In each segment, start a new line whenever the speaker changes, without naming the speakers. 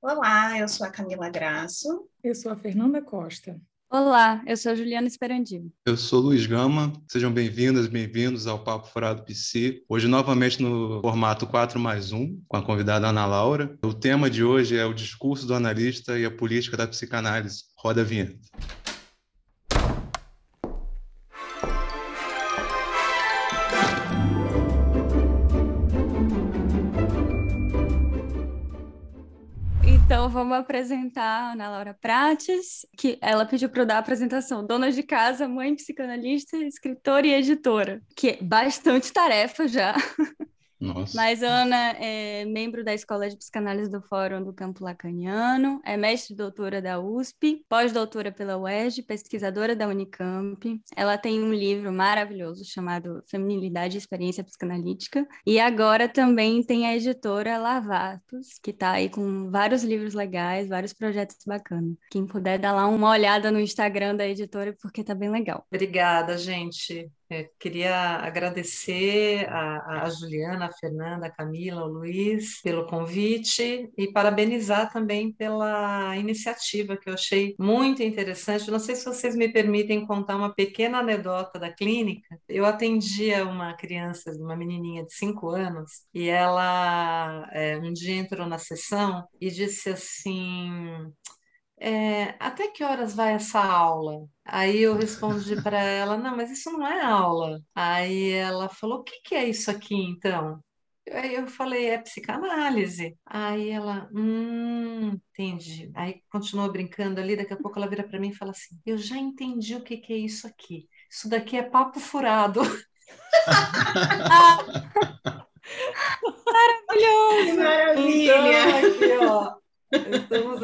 Olá, eu sou a Camila Graço.
Eu sou a Fernanda Costa.
Olá, eu sou a Juliana Esperandio.
Eu sou Luiz Gama. Sejam bem-vindas, bem-vindos ao Papo Furado PC. Hoje, novamente, no formato 4 mais 1, com a convidada Ana Laura. O tema de hoje é o discurso do analista e a política da psicanálise. Roda a vinheta.
Vamos apresentar a Ana Laura Prates, que ela pediu para eu dar a apresentação. Dona de casa, mãe psicanalista, escritora e editora, que é bastante tarefa já.
Nossa.
Mas Ana é membro da Escola de Psicanálise do Fórum do Campo Lacaniano, é mestre doutora da USP, pós-doutora pela UERJ, pesquisadora da Unicamp. Ela tem um livro maravilhoso chamado Feminilidade e Experiência Psicanalítica. E agora também tem a editora Lavatos, que está aí com vários livros legais, vários projetos bacanas. Quem puder dar lá uma olhada no Instagram da editora, porque tá bem legal.
Obrigada, gente. Eu queria agradecer a, a, Juliana, a Fernanda, a Camila, o Luiz pelo convite e parabenizar também pela iniciativa que eu achei muito interessante. Não sei se vocês me permitem contar uma pequena anedota da clínica. Eu atendia uma criança, uma menininha de cinco anos, e ela é, um dia entrou na sessão e disse assim é, até que horas vai essa aula? Aí eu respondi para ela, não, mas isso não é aula. Aí ela falou, o que que é isso aqui então? Aí eu falei, é psicanálise. Aí ela, hum, entendi. Aí continuou brincando ali, daqui a pouco ela vira para mim e fala assim, eu já entendi o que que é isso aqui. Isso daqui é papo furado.
Maravilhoso!
Maravilha!
Então, aqui, ó,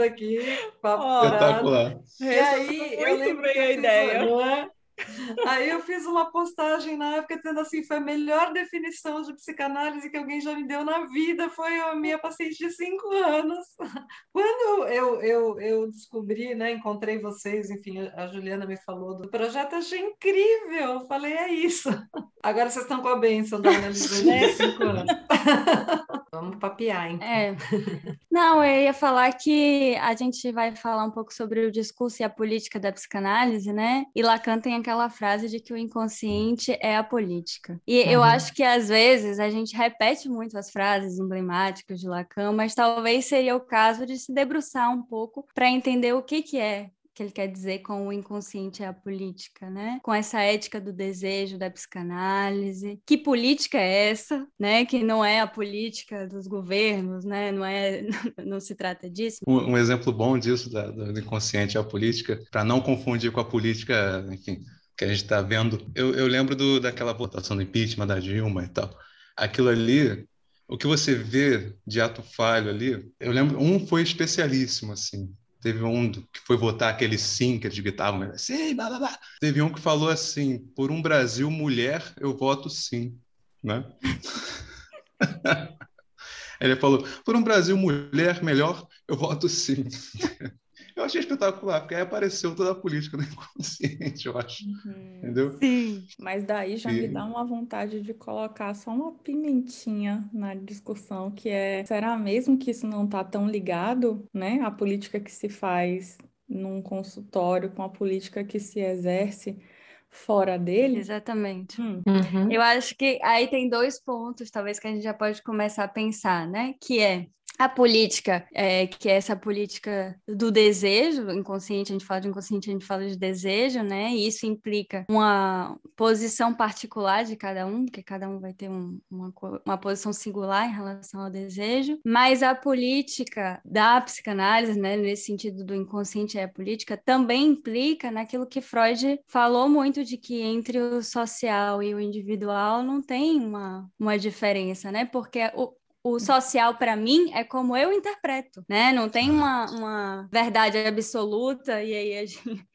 aqui, papo
Espetacular.
E aí, eu
Muito
lembro
bem
eu
a ideia.
uma- Aí eu fiz uma postagem na época dizendo assim, foi a melhor definição de psicanálise que alguém já me deu na vida, foi a minha paciente de cinco anos. Quando eu, eu, eu descobri, né, encontrei vocês, enfim, a Juliana me falou do projeto, achei incrível, eu falei, é isso. Agora vocês estão com a bênção da análise de cinco anos. Vamos papear, hein?
É. Não, eu ia falar que a gente vai falar um pouco sobre o discurso e a política da psicanálise, né? E Lacan tem aquela frase de que o inconsciente é a política. E eu
Uhum.
acho que às vezes a gente repete muito as frases emblemáticas de Lacan, mas talvez seria o caso de se debruçar um pouco para entender o que que é que ele quer dizer com o inconsciente é a política, né? Com essa ética do desejo da psicanálise. Que política é essa, né? Que não é a política dos governos, né? Não é, não se trata disso.
Um, um exemplo bom disso, da, do inconsciente, é a política, para não confundir com a política, enfim, que a gente está vendo. Eu, eu lembro do, daquela votação do impeachment da Dilma e tal. Aquilo ali, o que você vê de ato falho ali, eu lembro, um foi especialíssimo, assim. Teve um que foi votar aquele sim, que eles gritavam, né? sim, blá, blá, blá. Teve um que falou assim, por um Brasil mulher, eu voto sim, né? Ele falou, por um Brasil mulher melhor, eu voto sim. Eu achei espetacular, porque aí apareceu toda a política do inconsciente, eu acho. Entendeu?
Sim.
Mas daí já me dá uma vontade de colocar só uma pimentinha na discussão, que é, será mesmo que isso não está tão ligado, né? A política que se faz num consultório com a política que se exerce fora dele?
Exatamente.
Hum,
Uhum.
Eu acho que aí tem dois pontos, talvez, que a gente já pode começar a pensar, né? Que é a política, é, que é essa política do desejo, inconsciente, a gente fala de inconsciente, a gente fala de desejo, né? E isso implica uma posição particular de cada um, porque cada um vai ter um- uma, uma posição singular em relação ao desejo, mas a política da psicanálise, né, nesse sentido do inconsciente é a política, também implica naquilo que Freud falou muito de que entre o social e o individual não tem uma, uma diferença, né? Porque o, o social, para mim, é como eu interpreto, né? Não tem uma, uma verdade absoluta e aí a gente,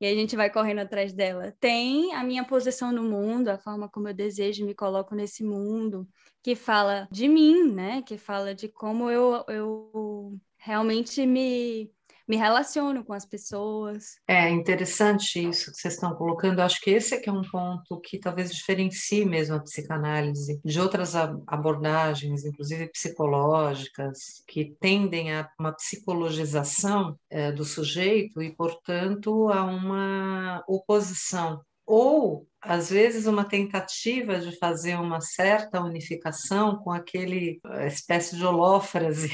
e a gente vai correndo atrás dela. Tem a minha posição no mundo, a forma como eu desejo me coloco nesse mundo, que fala de mim, né? Que fala de como eu, eu realmente me me relaciono com as pessoas.
É interessante isso que vocês estão colocando. Acho que esse é que é um ponto que talvez diferencie mesmo a psicanálise de outras abordagens, inclusive psicológicas, que tendem a uma psicologização é, do sujeito e, portanto, a uma oposição ou às vezes uma tentativa de fazer uma certa unificação com aquele espécie de holófrase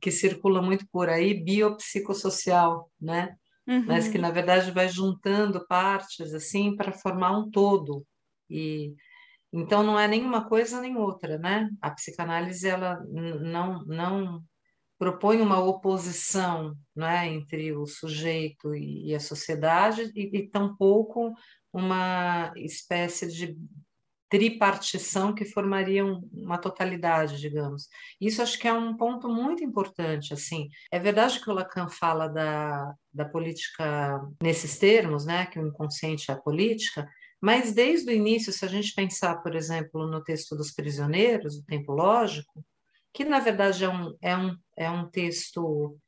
que circula muito por aí, biopsicossocial, né? Uhum. Mas que na verdade vai juntando partes assim para formar um todo. E então não é nenhuma coisa nem outra, né? A psicanálise ela não não propõe uma oposição, né, entre o sujeito e, a sociedade e, e tampouco uma espécie de tripartição que formaria uma totalidade, digamos. Isso acho que é um ponto muito importante, assim. É verdade que o Lacan fala da, da política nesses termos, né, que o inconsciente é a política, mas desde o início, se a gente pensar, por exemplo, no texto dos prisioneiros, o tempo lógico, que na verdade é um, é um, é um texto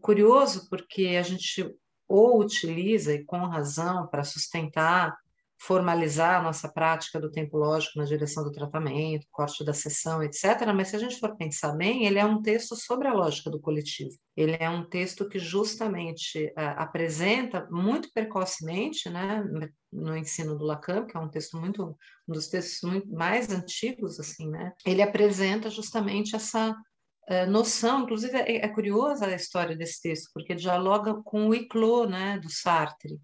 curioso, porque a gente ou utiliza, e com razão, para sustentar formalizar a nossa prática do tempo lógico na direção do tratamento, corte da sessão, etc. Mas se a gente for pensar bem, ele é um texto sobre a lógica do coletivo. Ele é um texto que justamente uh, apresenta muito precocemente, né, no ensino do Lacan, que é um texto muito um dos textos muito mais antigos assim, né? Ele apresenta justamente essa uh, noção, inclusive é, é curiosa a história desse texto, porque dialoga com o Iclot, né, do Sartre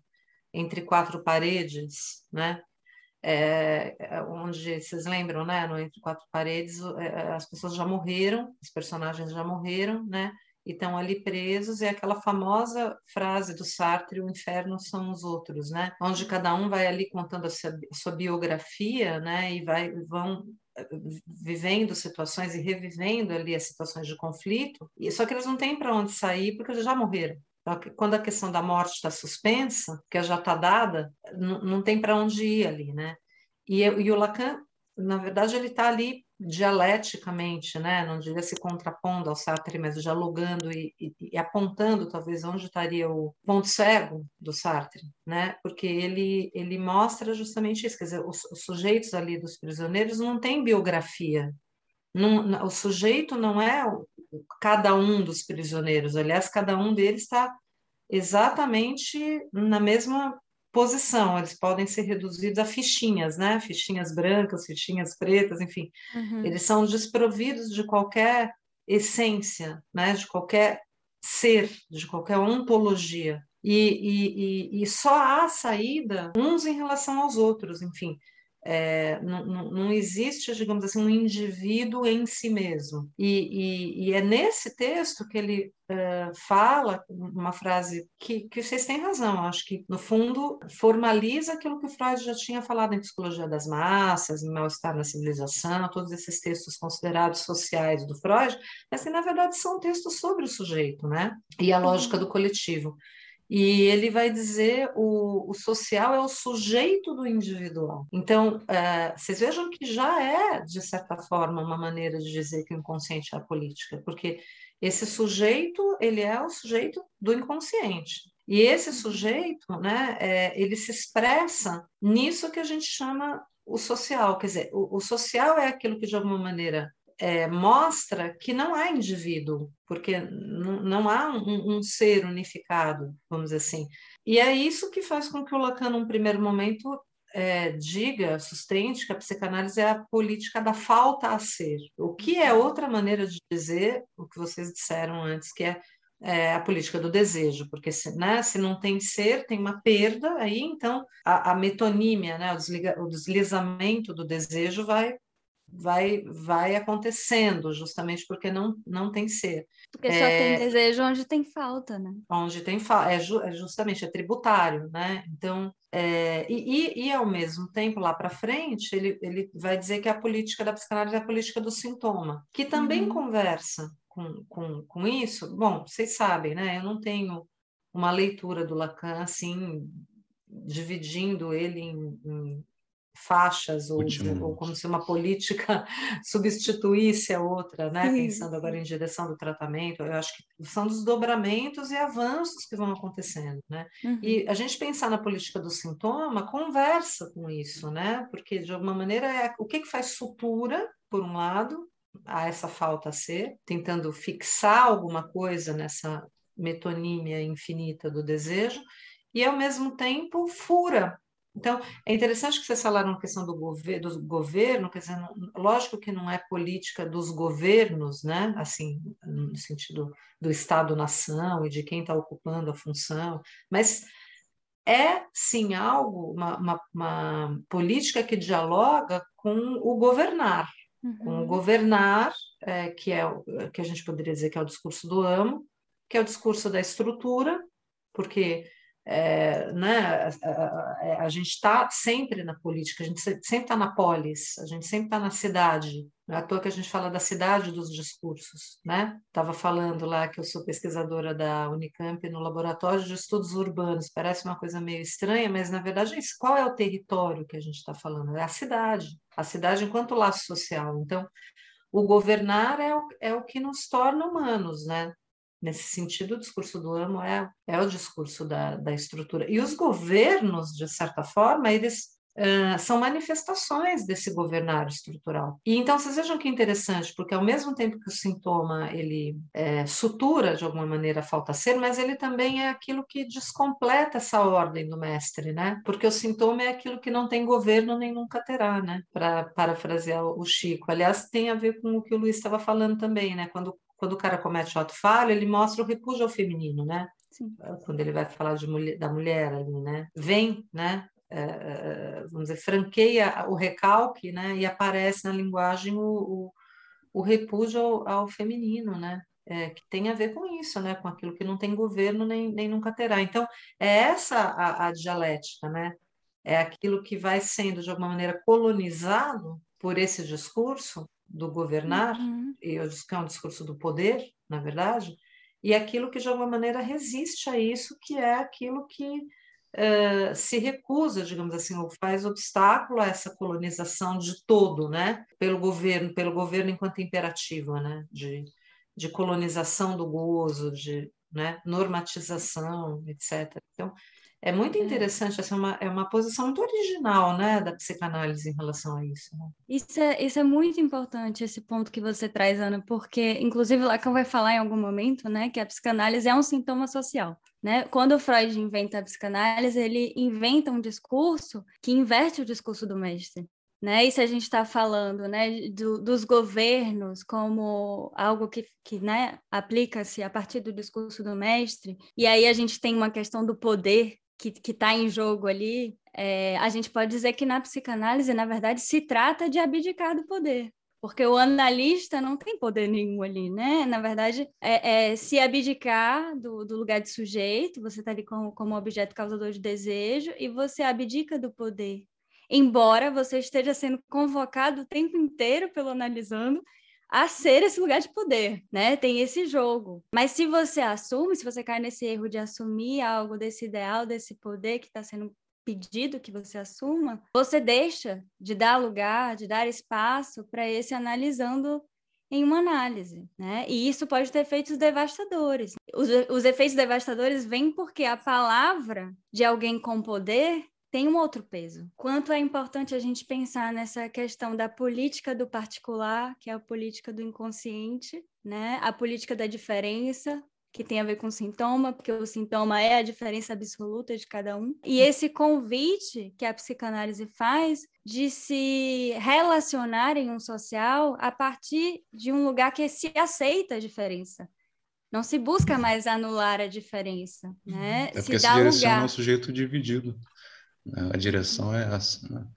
entre quatro paredes, né? É, é, onde vocês lembram, né? No Entre Quatro Paredes, é, é, as pessoas já morreram, os personagens já morreram, né? E estão ali presos, e aquela famosa frase do Sartre: o inferno são os outros, né? Onde cada um vai ali contando a sua, a sua biografia, né? E vai, vão vivendo situações e revivendo ali as situações de conflito, e só que eles não têm para onde sair porque já morreram. Quando a questão da morte está suspensa, que já está dada, não, tem para onde ir ali, né? E, e o Lacan, na verdade, ele está ali dialeticamente, né? não diria se contrapondo ao Sartre, mas dialogando e, e, e, apontando talvez onde estaria o ponto cego do Sartre, né? porque ele, ele mostra justamente isso, quer dizer, os, os sujeitos ali dos prisioneiros não têm biografia, não, o sujeito não é cada um dos prisioneiros, aliás, cada um deles está exatamente na mesma posição, eles podem ser reduzidos a fichinhas, né? Fichinhas brancas, fichinhas pretas, enfim. Uhum. Eles são desprovidos de qualquer essência, né? De qualquer ser, de qualquer ontologia. E, e, e, e só há saída uns em relação aos outros, enfim. É, não, não, existe, digamos assim, um indivíduo em si mesmo. E, e, e é nesse texto que ele uh, fala uma frase que, que vocês têm razão, acho que, no fundo, formaliza aquilo que o Freud já tinha falado em Psicologia das Massas, em Mal-Estar na Civilização, todos esses textos considerados sociais do Freud, mas que, na verdade, são textos sobre o sujeito, né? E a lógica do coletivo. E ele vai dizer o, o social é o sujeito do individual. Então, uh, vocês vejam que já é, de certa forma, uma maneira de dizer que o inconsciente é a política, porque esse sujeito, ele é o sujeito do inconsciente. E esse sujeito, né, é, ele se expressa nisso que a gente chama o social. Quer dizer, o, o social é aquilo que, de alguma maneira, é, mostra que não há indivíduo, porque não, há um, um, ser unificado, vamos dizer assim. E é isso que faz com que o Lacan, num primeiro momento, é, diga, sustente que a psicanálise é a política da falta a ser, o que é outra maneira de dizer o que vocês disseram antes, que é, é a política do desejo, porque se, né, se não tem ser, tem uma perda, aí então a, a metonímia, né, o, desliga, o deslizamento do desejo vai vai vai acontecendo justamente porque não não tem ser.
Porque é, só tem desejo onde tem falta né?
onde tem falta é, ju, é, justamente é tributário né? Então é, e, e, ao mesmo tempo lá para frente ele, ele vai dizer que a política da psicanálise é a política do sintoma que também uhum. conversa com, com, com isso. Bom vocês sabem né? Eu não tenho uma leitura do Lacan assim dividindo ele em, em faixas, ou, ou, como se uma política substituísse a outra, né? pensando agora em direção do tratamento. Eu acho que são desdobramentos e avanços que vão acontecendo. Né? Uhum. E a gente pensar na política do sintoma conversa com isso, né? porque de alguma maneira é o que, que faz sutura, por um lado, a essa falta a ser, tentando fixar alguma coisa nessa metonímia infinita do desejo, e ao mesmo tempo fura então, é interessante que vocês falaram na questão do, gover do governo, quer dizer, lógico que não é política dos governos, né? assim, no sentido do Estado-nação e de quem está ocupando a função, mas é sim algo, uma, uma, uma, política que dialoga com o governar, uhum. com o governar, é, que é que a gente poderia dizer que é o discurso do amo, que é o discurso da estrutura, porque é, né, a, a, a, gente está sempre na política, a gente sempre está na polis, a gente sempre está na cidade. Não é à toa que a gente fala da cidade dos discursos. Né? Estava falando lá que eu sou pesquisadora da Unicamp no Laboratório de Estudos Urbanos. Parece uma coisa meio estranha, mas na verdade é qual é o território que a gente está falando? É a cidade. A cidade enquanto laço social. Então, o governar é o, é o que nos torna humanos, né? Nesse sentido, o discurso do amo é, é o discurso da, da estrutura. E os governos, de certa forma, eles Uh, são manifestações desse governar estrutural. E então vocês vejam que interessante, porque ao mesmo tempo que o sintoma ele é, sutura de alguma maneira falta ser, mas ele também é aquilo que descompleta essa ordem do mestre, né? Porque o sintoma é aquilo que não tem governo nem nunca terá, né? Para parafrasear o Chico. Aliás, tem a ver com o que o Luiz estava falando também, né? Quando quando o cara comete o ato falho, ele mostra o repúdio ao feminino, né? Sim. Quando ele vai falar de mulher, da mulher ali, né? Vem, né? É, é, vamos dizer, franqueia o recalque, né? E aparece na linguagem o, o, o repúdio ao, ao, feminino, né? É, que tem a ver com isso, né? Com aquilo que não tem governo nem, nem nunca terá. Então, é essa a, a dialética, né? É aquilo que vai sendo, de alguma maneira, colonizado por esse discurso do governar, uhum. e eu disse que é um discurso do poder, na verdade, e aquilo que de alguma maneira resiste a isso, que é aquilo que uh, se recusa, digamos assim, ou faz obstáculo a essa colonização de todo, né, pelo governo, pelo governo enquanto imperativo, né, de, de colonização do gozo, de né, normatização, etc. Então, é muito é. interessante, essa é uma, é uma posição muito original né, da psicanálise em relação a isso. Né?
Isso, é, isso é muito importante, esse ponto que você traz, Ana, porque, inclusive, Lacan vai falar em algum momento né, que a psicanálise é um sintoma social. Né? Quando Freud inventa a psicanálise, ele inventa um discurso que inverte o discurso do mestre. Né? E se a gente está falando né, do, dos governos como algo que, que né, aplica-se a partir do discurso do mestre, e aí a gente tem uma questão do poder que está em jogo ali, é, a gente pode dizer que na psicanálise, na verdade, se trata de abdicar do poder. Porque o analista não tem poder nenhum ali, né? Na verdade, é, é se abdicar do, do, lugar de sujeito, você está ali como, como objeto causador de desejo, e você abdica do poder. Embora você esteja sendo convocado o tempo inteiro pelo analisando a ser esse lugar de poder, né? Tem esse jogo. Mas se você assume, se você cai nesse erro de assumir algo desse ideal, desse poder que está sendo pedido que você assuma, você deixa de dar lugar, de dar espaço para esse analisando em uma análise, né? E isso pode ter efeitos devastadores. Os, os efeitos devastadores vêm porque a palavra de alguém com poder tem um outro peso. Quanto é importante a gente pensar nessa questão da política do particular, que é a política do inconsciente, né? A política da diferença, que tem a ver com o sintoma, porque o sintoma é a diferença absoluta de cada um. E esse convite que a psicanálise faz de se relacionar em um social a partir de um lugar que se aceita a diferença. Não se busca mais anular a diferença, né?
É porque se, se direciona lugar... ao sujeito dividido. A direção é né?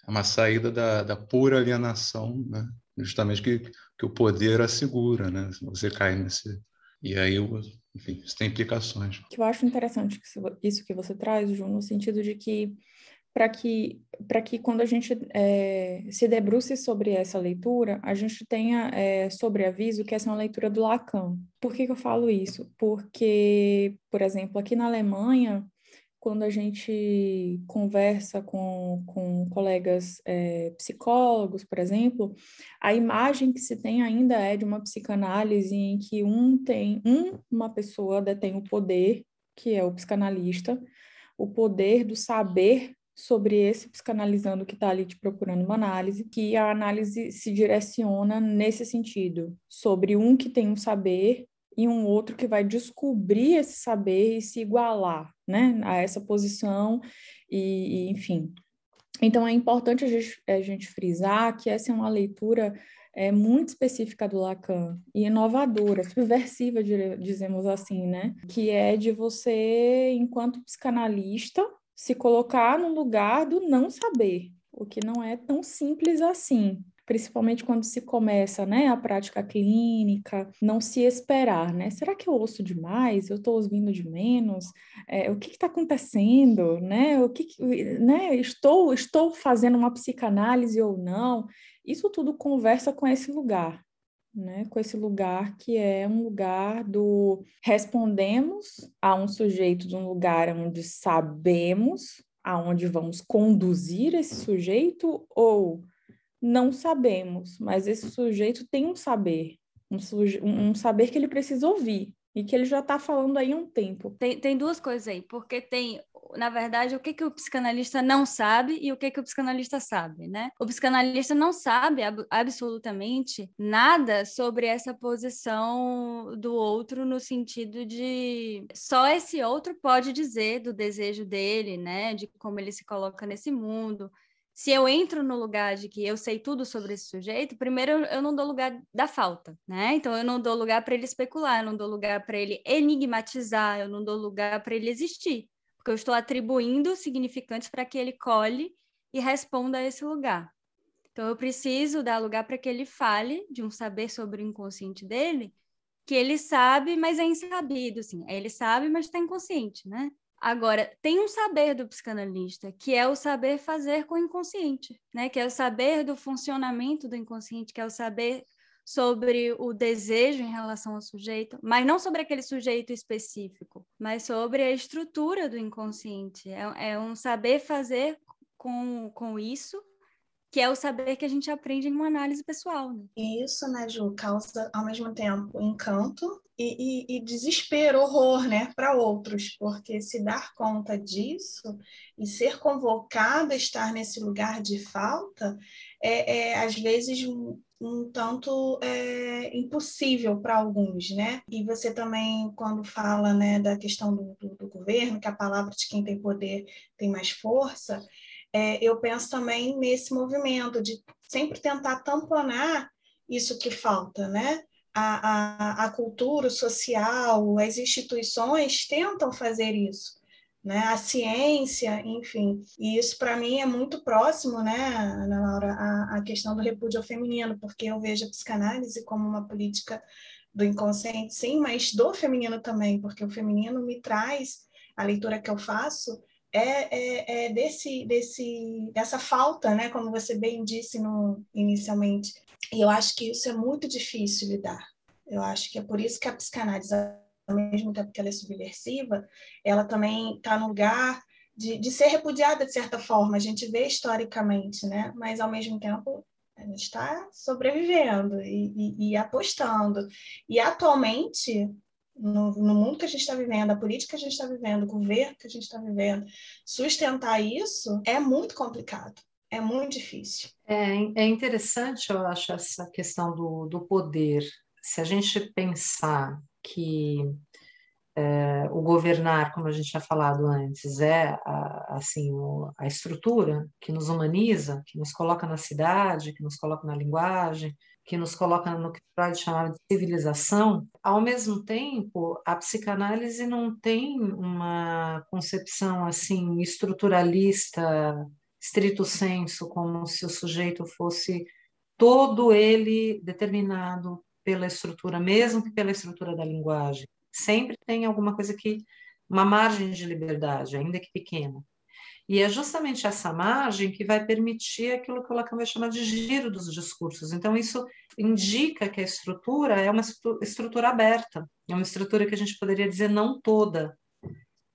é uma saída da, da pura alienação, né? justamente que, que o poder assegura, né? Você cai nesse... E aí, enfim, isso tem implicações.
Eu acho interessante isso que você traz, Ju, no sentido de que para que, que quando a gente é, se debruce sobre essa leitura, a gente tenha é, sobreaviso que essa é uma leitura do Lacan. Por que, que eu falo isso? Porque, por exemplo, aqui na Alemanha, quando a gente conversa com, com colegas é, psicólogos, por exemplo, a imagem que se tem ainda é de uma psicanálise em que um tem um, uma pessoa detém o poder, que é o psicanalista, o poder do saber sobre esse psicanalizando que está ali te procurando uma análise, que a análise se direciona nesse sentido, sobre um que tem um saber e um outro que vai descobrir esse saber e se igualar, né, a essa posição e, e enfim. Então é importante a gente, a gente, frisar que essa é uma leitura é, muito específica do Lacan e inovadora, subversiva, dizemos assim, né, que é de você, enquanto psicanalista, se colocar no lugar do não saber, o que não é tão simples assim, principalmente quando se começa, né, a prática clínica, não se esperar, né? Será que eu ouço demais? Eu estou ouvindo de menos? É, o que está acontecendo, né? O que, né? Estou estou fazendo uma psicanálise ou não? Isso tudo conversa com esse lugar, né, com esse lugar que é um lugar do respondemos a um sujeito de um lugar onde sabemos aonde vamos conduzir esse sujeito ou não sabemos, mas esse sujeito tem um saber, um, um saber que ele precisa ouvir e que ele já está falando aí há um tempo.
Tem, tem duas coisas aí, porque tem, na verdade, o que, que o psicanalista não sabe e o que, que o psicanalista sabe, né? O psicanalista não sabe ab absolutamente nada sobre essa posição do outro no sentido de só esse outro pode dizer do desejo dele, né? De como ele se coloca nesse mundo, se eu entro no lugar de que eu sei tudo sobre esse sujeito, primeiro eu não dou lugar da falta, né? Então eu não dou lugar para ele especular, eu não dou lugar para ele enigmatizar, eu não dou lugar para ele existir, porque eu estou atribuindo significantes para que ele colhe e responda a esse lugar. Então eu preciso dar lugar para que ele fale de um saber sobre o inconsciente dele, que ele sabe, mas é insabido, assim. Ele sabe, mas está inconsciente, né? Agora, tem um saber do psicanalista, que é o saber fazer com o inconsciente, né? Que é o saber do funcionamento do inconsciente, que é o saber sobre o desejo em relação ao sujeito, mas não sobre aquele sujeito específico, mas sobre a estrutura do inconsciente. É, é um saber fazer com, com isso que é o saber que a gente aprende em uma análise pessoal. Né?
Isso, né, Ju, causa ao mesmo tempo encanto e, e, e desespero, horror, né, para outros, porque se dar conta disso e ser convocado a estar nesse lugar de falta é, é às vezes um, um tanto é, impossível para alguns, né? E você também, quando fala né, da questão do, do, do governo, que a palavra de quem tem poder tem mais força, é, eu penso também nesse movimento de sempre tentar tamponar isso que falta, né? A, a, a cultura social, as instituições tentam fazer isso, né? A ciência, enfim. E isso, para mim, é muito próximo, né, Ana Laura, a, a questão do repúdio ao feminino, porque eu vejo a psicanálise como uma política do inconsciente, sim, mas do feminino também, porque o feminino me traz, a leitura que eu faço, é, é, é desse, desse, dessa falta, né? Como você bem disse no, inicialmente. E eu acho que isso é muito difícil lidar. Eu acho que é por isso que a psicanálise, ao mesmo tempo que ela é subversiva, ela também está no lugar de, de ser repudiada de certa forma. A gente vê historicamente, né? Mas ao mesmo tempo a gente está sobrevivendo e, e, e, apostando. E atualmente no, no mundo que a gente está vivendo, a política que a gente está vivendo, o governo que a gente está vivendo, sustentar isso é muito complicado, é muito difícil.
É, é interessante, eu acho, essa questão do, do poder. Se a gente pensar que é, o governar, como a gente tinha falado antes, é a, assim a estrutura que nos humaniza, que nos coloca na cidade, que nos coloca na linguagem, que nos coloca no que Freud chamava de civilização, ao mesmo tempo, a psicanálise não tem uma concepção assim estruturalista, estrito senso, como se o sujeito fosse todo ele determinado pela estrutura, mesmo que pela estrutura da linguagem. Sempre tem alguma coisa que uma margem de liberdade, ainda que pequena. E é justamente essa margem que vai permitir aquilo que o Lacan vai chamar de giro dos discursos. Então, isso indica que a estrutura é uma estrutura aberta, é uma estrutura que a gente poderia dizer não toda.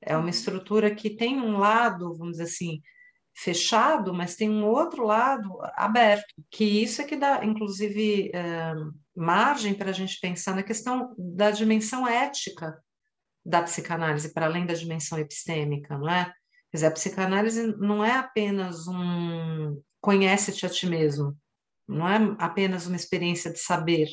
É uma estrutura que tem um lado, vamos dizer assim, fechado, mas tem um outro lado aberto, que isso é que dá, inclusive, é, margem para a gente pensar na questão da dimensão ética da psicanálise, para além da dimensão epistêmica, não é? Quer dizer, a psicanálise não é apenas um conhece-te a ti mesmo, não é apenas uma experiência de saber,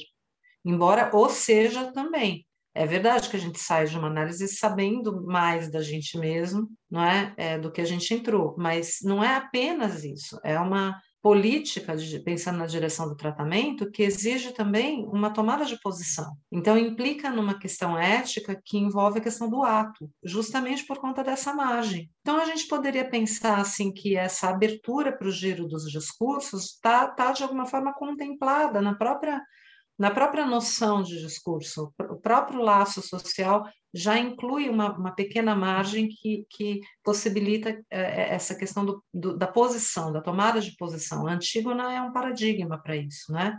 embora ou seja também. É verdade que a gente sai de uma análise sabendo mais da gente mesmo, não é, é do que a gente entrou, mas não é apenas isso, é uma política, de, pensando na direção do tratamento, que exige também uma tomada de posição. Então, implica numa questão ética que envolve a questão do ato, justamente por conta dessa margem. Então, a gente poderia pensar assim que essa abertura para o giro dos discursos está, tá, de alguma forma, contemplada na própria na própria noção de discurso, o próprio laço social já inclui uma, uma pequena margem que, que possibilita é, essa questão do, do, da posição, da tomada de posição. A Antígona é um paradigma para isso, né?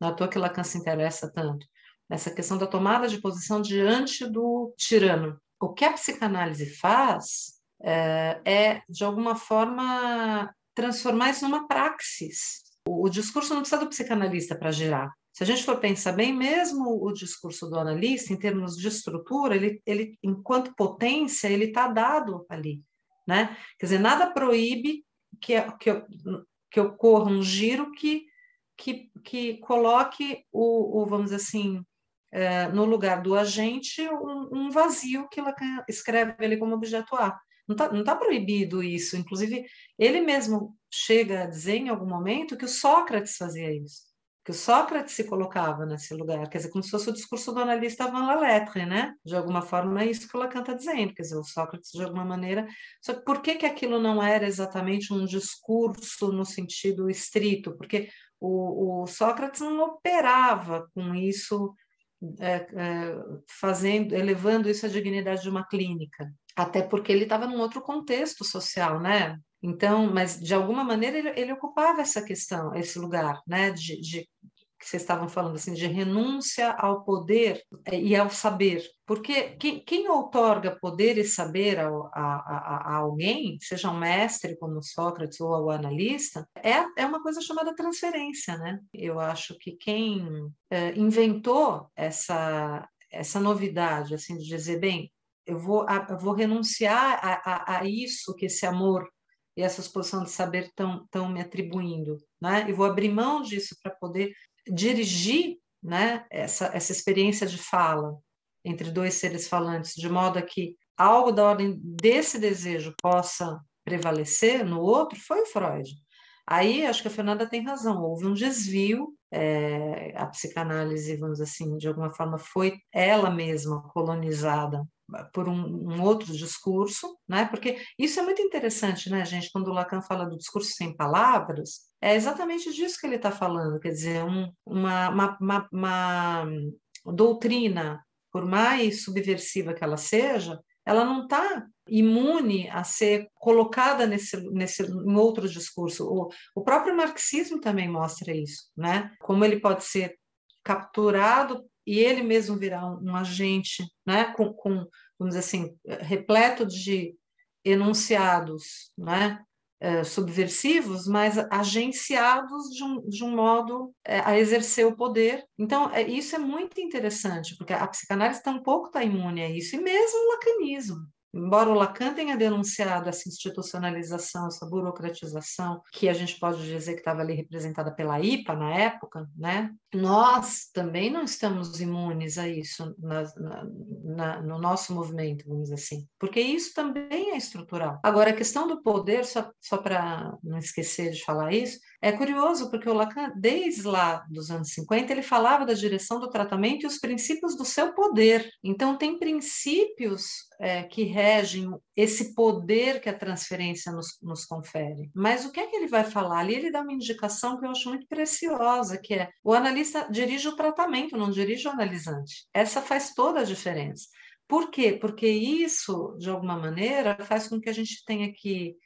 Não é à toa que Lacan se interessa tanto. Essa questão da tomada de posição diante do tirano. O que a psicanálise faz é, é de alguma forma, transformar isso numa praxis. O, o discurso não precisa do psicanalista para gerar. Se a gente for pensar bem, mesmo o discurso do analista, em termos de estrutura, ele, ele enquanto potência, ele está dado ali. Né? Quer dizer, nada proíbe que, que, que ocorra um giro que, que, que coloque o, o vamos dizer assim, é, no lugar do agente, um, um vazio que Lacan escreve ali como objeto A. Não está tá proibido isso. Inclusive, ele mesmo chega a dizer em algum momento que o Sócrates fazia isso que o Sócrates se colocava nesse lugar, quer dizer, como se fosse o discurso do analista avant la lettre, né? De alguma forma é isso que o Lacan está dizendo, quer dizer, o Sócrates de alguma maneira... Só que por que, que aquilo não era exatamente um discurso no sentido estrito? Porque o, o Sócrates não operava com isso, é, é, fazendo, elevando isso à dignidade de uma clínica, até porque ele estava num outro contexto social, né? Então, mas de alguma maneira ele, ele ocupava essa questão, esse lugar, né, de, de que vocês estavam falando assim, de renúncia ao poder eh, e ao saber. Porque quem, quem outorga poder e saber a, a, a, alguém, seja um mestre como Sócrates ou o analista, é, é uma coisa chamada transferência, né? Eu acho que quem é, inventou essa, essa novidade, assim, de dizer, bem, eu vou, eu vou renunciar a, a, a isso que esse amor e essa exposição de saber estão me atribuindo, né? E vou abrir mão disso para poder dirigir, né? Essa, essa experiência de fala entre dois seres falantes, de modo a que algo da ordem desse desejo possa prevalecer no outro, foi o Freud. Aí acho que a Fernanda tem razão, houve um desvio, é, a psicanálise, vamos assim, de alguma forma foi ela mesma colonizada por um, um, outro discurso, né? Porque isso é muito interessante, né, gente? Quando o Lacan fala do discurso sem palavras, é exatamente disso que ele está falando, quer dizer, um, uma, uma, uma, uma, doutrina, por mais subversiva que ela seja, ela não está imune a ser colocada nesse, nesse em outro discurso. O, o próprio marxismo também mostra isso, né? Como ele pode ser capturado e ele mesmo virar um, um agente, né, com, com, vamos dizer assim, repleto de enunciados, né, é, subversivos, mas agenciados de um, de um modo é, a exercer o poder. Então, é, isso é muito interessante, porque a psicanálise tampouco está imune a isso, e mesmo o lacanismo. Embora o Lacan tenha denunciado essa institucionalização, essa burocratização, que a gente pode dizer que estava ali representada pela IPA na época, né? Nós também não estamos imunes a isso na, na, na, no nosso movimento, vamos dizer assim, porque isso também é estrutural. Agora, a questão do poder, só, só para não esquecer de falar isso, é curioso, porque o Lacan, desde lá dos anos 50, ele falava da direção do tratamento e os princípios do seu poder. Então, tem princípios é, que regem esse poder que a transferência nos, nos, confere. Mas o que é que ele vai falar? Ali ele dá uma indicação que eu acho muito preciosa, que é o analista dirige o tratamento, não dirige o analisante. Essa faz toda a diferença. Por quê? Porque isso, de alguma maneira, faz com que a gente tenha que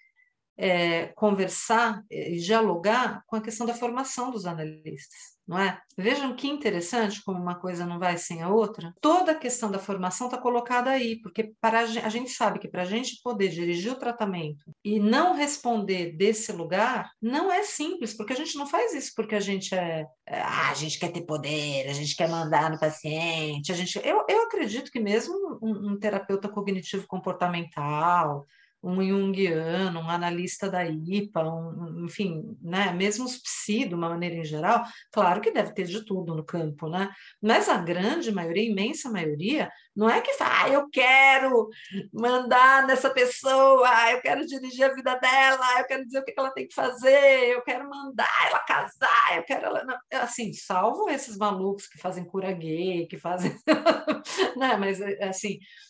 é, conversar e dialogar com a questão da formação dos analistas. Não é? Vejam que interessante como uma coisa não vai sem a outra. Toda a questão da formação está colocada aí, porque para a gente, a gente sabe que para a gente poder dirigir o tratamento e não responder desse lugar, não é simples, porque a gente não faz isso porque a gente é, é ah, a gente quer ter poder, a gente quer mandar no paciente, a gente, eu, eu acredito que mesmo um, um terapeuta cognitivo comportamental, um junguiano, um analista da IPA, um, enfim, né, mesmo os psi, de uma maneira em geral, claro que deve ter de tudo no campo, né? Mas a grande maioria, a imensa maioria, não é que fala, ah, eu quero mandar nessa pessoa, ah, eu quero dirigir a vida dela, eu quero dizer o que ela tem que fazer, eu quero mandar ela casar, eu quero ela... Assim, salvo esses malucos que fazem cura gay, que fazem... né? Mas, assim é,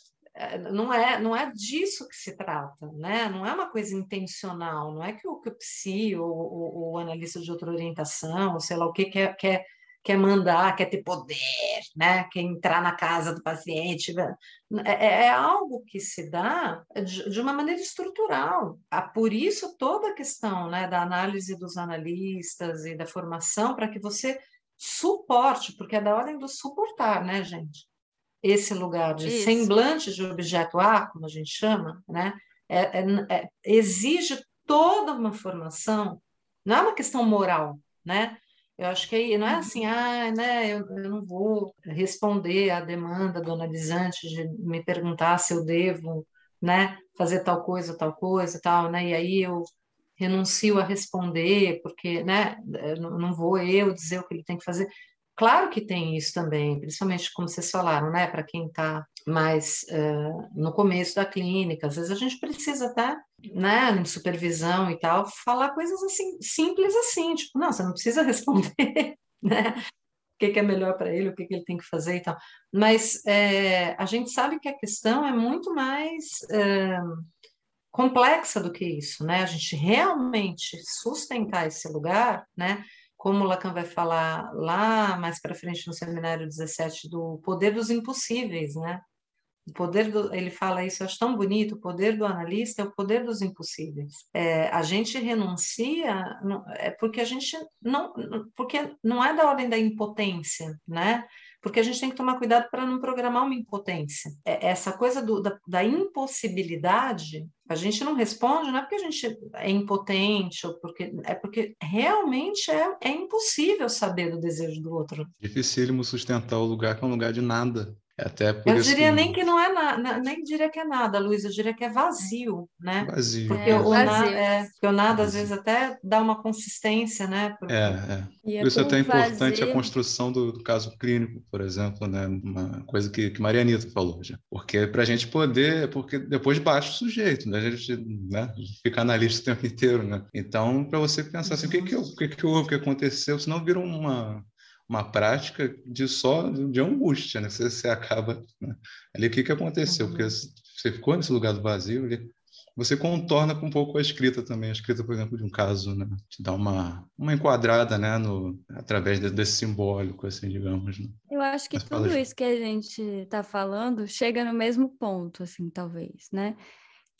não é, não é disso que se trata, né? não é uma coisa intencional, não é que o, que o psi ou o, o analista de outra orientação, ou sei lá o que, quer, quer, quer mandar, quer ter poder, né? quer entrar na casa do paciente. Né? É, é, é algo que se dá de, de, uma maneira estrutural. Ah, por isso, toda a questão né, da análise dos analistas e da formação, para que você suporte, porque é da ordem do suportar, né, gente? Esse lugar de Isso. semblante de objeto A, como a gente chama, né? É, é, é, exige toda uma formação, não é uma questão moral, né? Eu acho que não é assim, ah, né, eu, eu não vou responder à demanda do analisante de me perguntar se eu devo, né, fazer tal coisa, tal coisa, tal, né? E aí eu renuncio a responder porque, né, não vou eu dizer o que ele tem que fazer. Claro que tem isso também, principalmente como vocês falaram, né? Para quem está mais uh, no começo da clínica, às vezes a gente precisa até, né, em supervisão e tal, falar coisas assim, simples assim, tipo, não, você não precisa responder, né? O que, que é melhor para ele, o que, que ele tem que fazer e tal. Mas é, a gente sabe que a questão é muito mais é, complexa do que isso, né? A gente realmente sustentar esse lugar, né? Como Lacan vai falar lá mais para frente no seminário 17 do poder dos impossíveis, né? O poder do, ele fala isso, eu acho tão bonito, o poder do analista é o poder dos impossíveis. É, a gente renuncia é porque a gente não, porque não é da ordem da impotência, né? Porque a gente tem que tomar cuidado para não programar uma impotência. É, essa coisa do, da, da, impossibilidade, a gente não responde, não é porque a gente é impotente, ou porque, é porque realmente é, é impossível saber do desejo do outro.
Dificílimo sustentar o lugar que é um lugar de nada. É até por
eu diria que... nem que não é nada, nem diria que é nada, Luiz, eu diria que é vazio, né?
Vazio.
Porque,
é,
o, vazio. é, porque o nada às vezes até dá uma consistência, né?
Porque... É, é. é por isso é até importante a construção do, do, caso clínico, por exemplo, né? Uma coisa que, que Maria Anitta falou já. Porque para a gente poder, porque depois baixa o sujeito, né? A gente né? fica analista o tempo inteiro, né? Então, para você pensar assim, o que que, o que que houve, o que aconteceu, senão vira uma uma prática de só de angústia, né? Você, você acaba né? ali o que que aconteceu? Uhum. Porque você ficou nesse lugar do vazio, ali, você contorna com um pouco a escrita também, a escrita, por exemplo, de um caso, né? Te dá uma uma enquadrada, né? No através de, desse simbólico, assim, digamos. Né?
Eu acho que Mas tudo isso que a gente está falando chega no mesmo ponto, assim, talvez, né?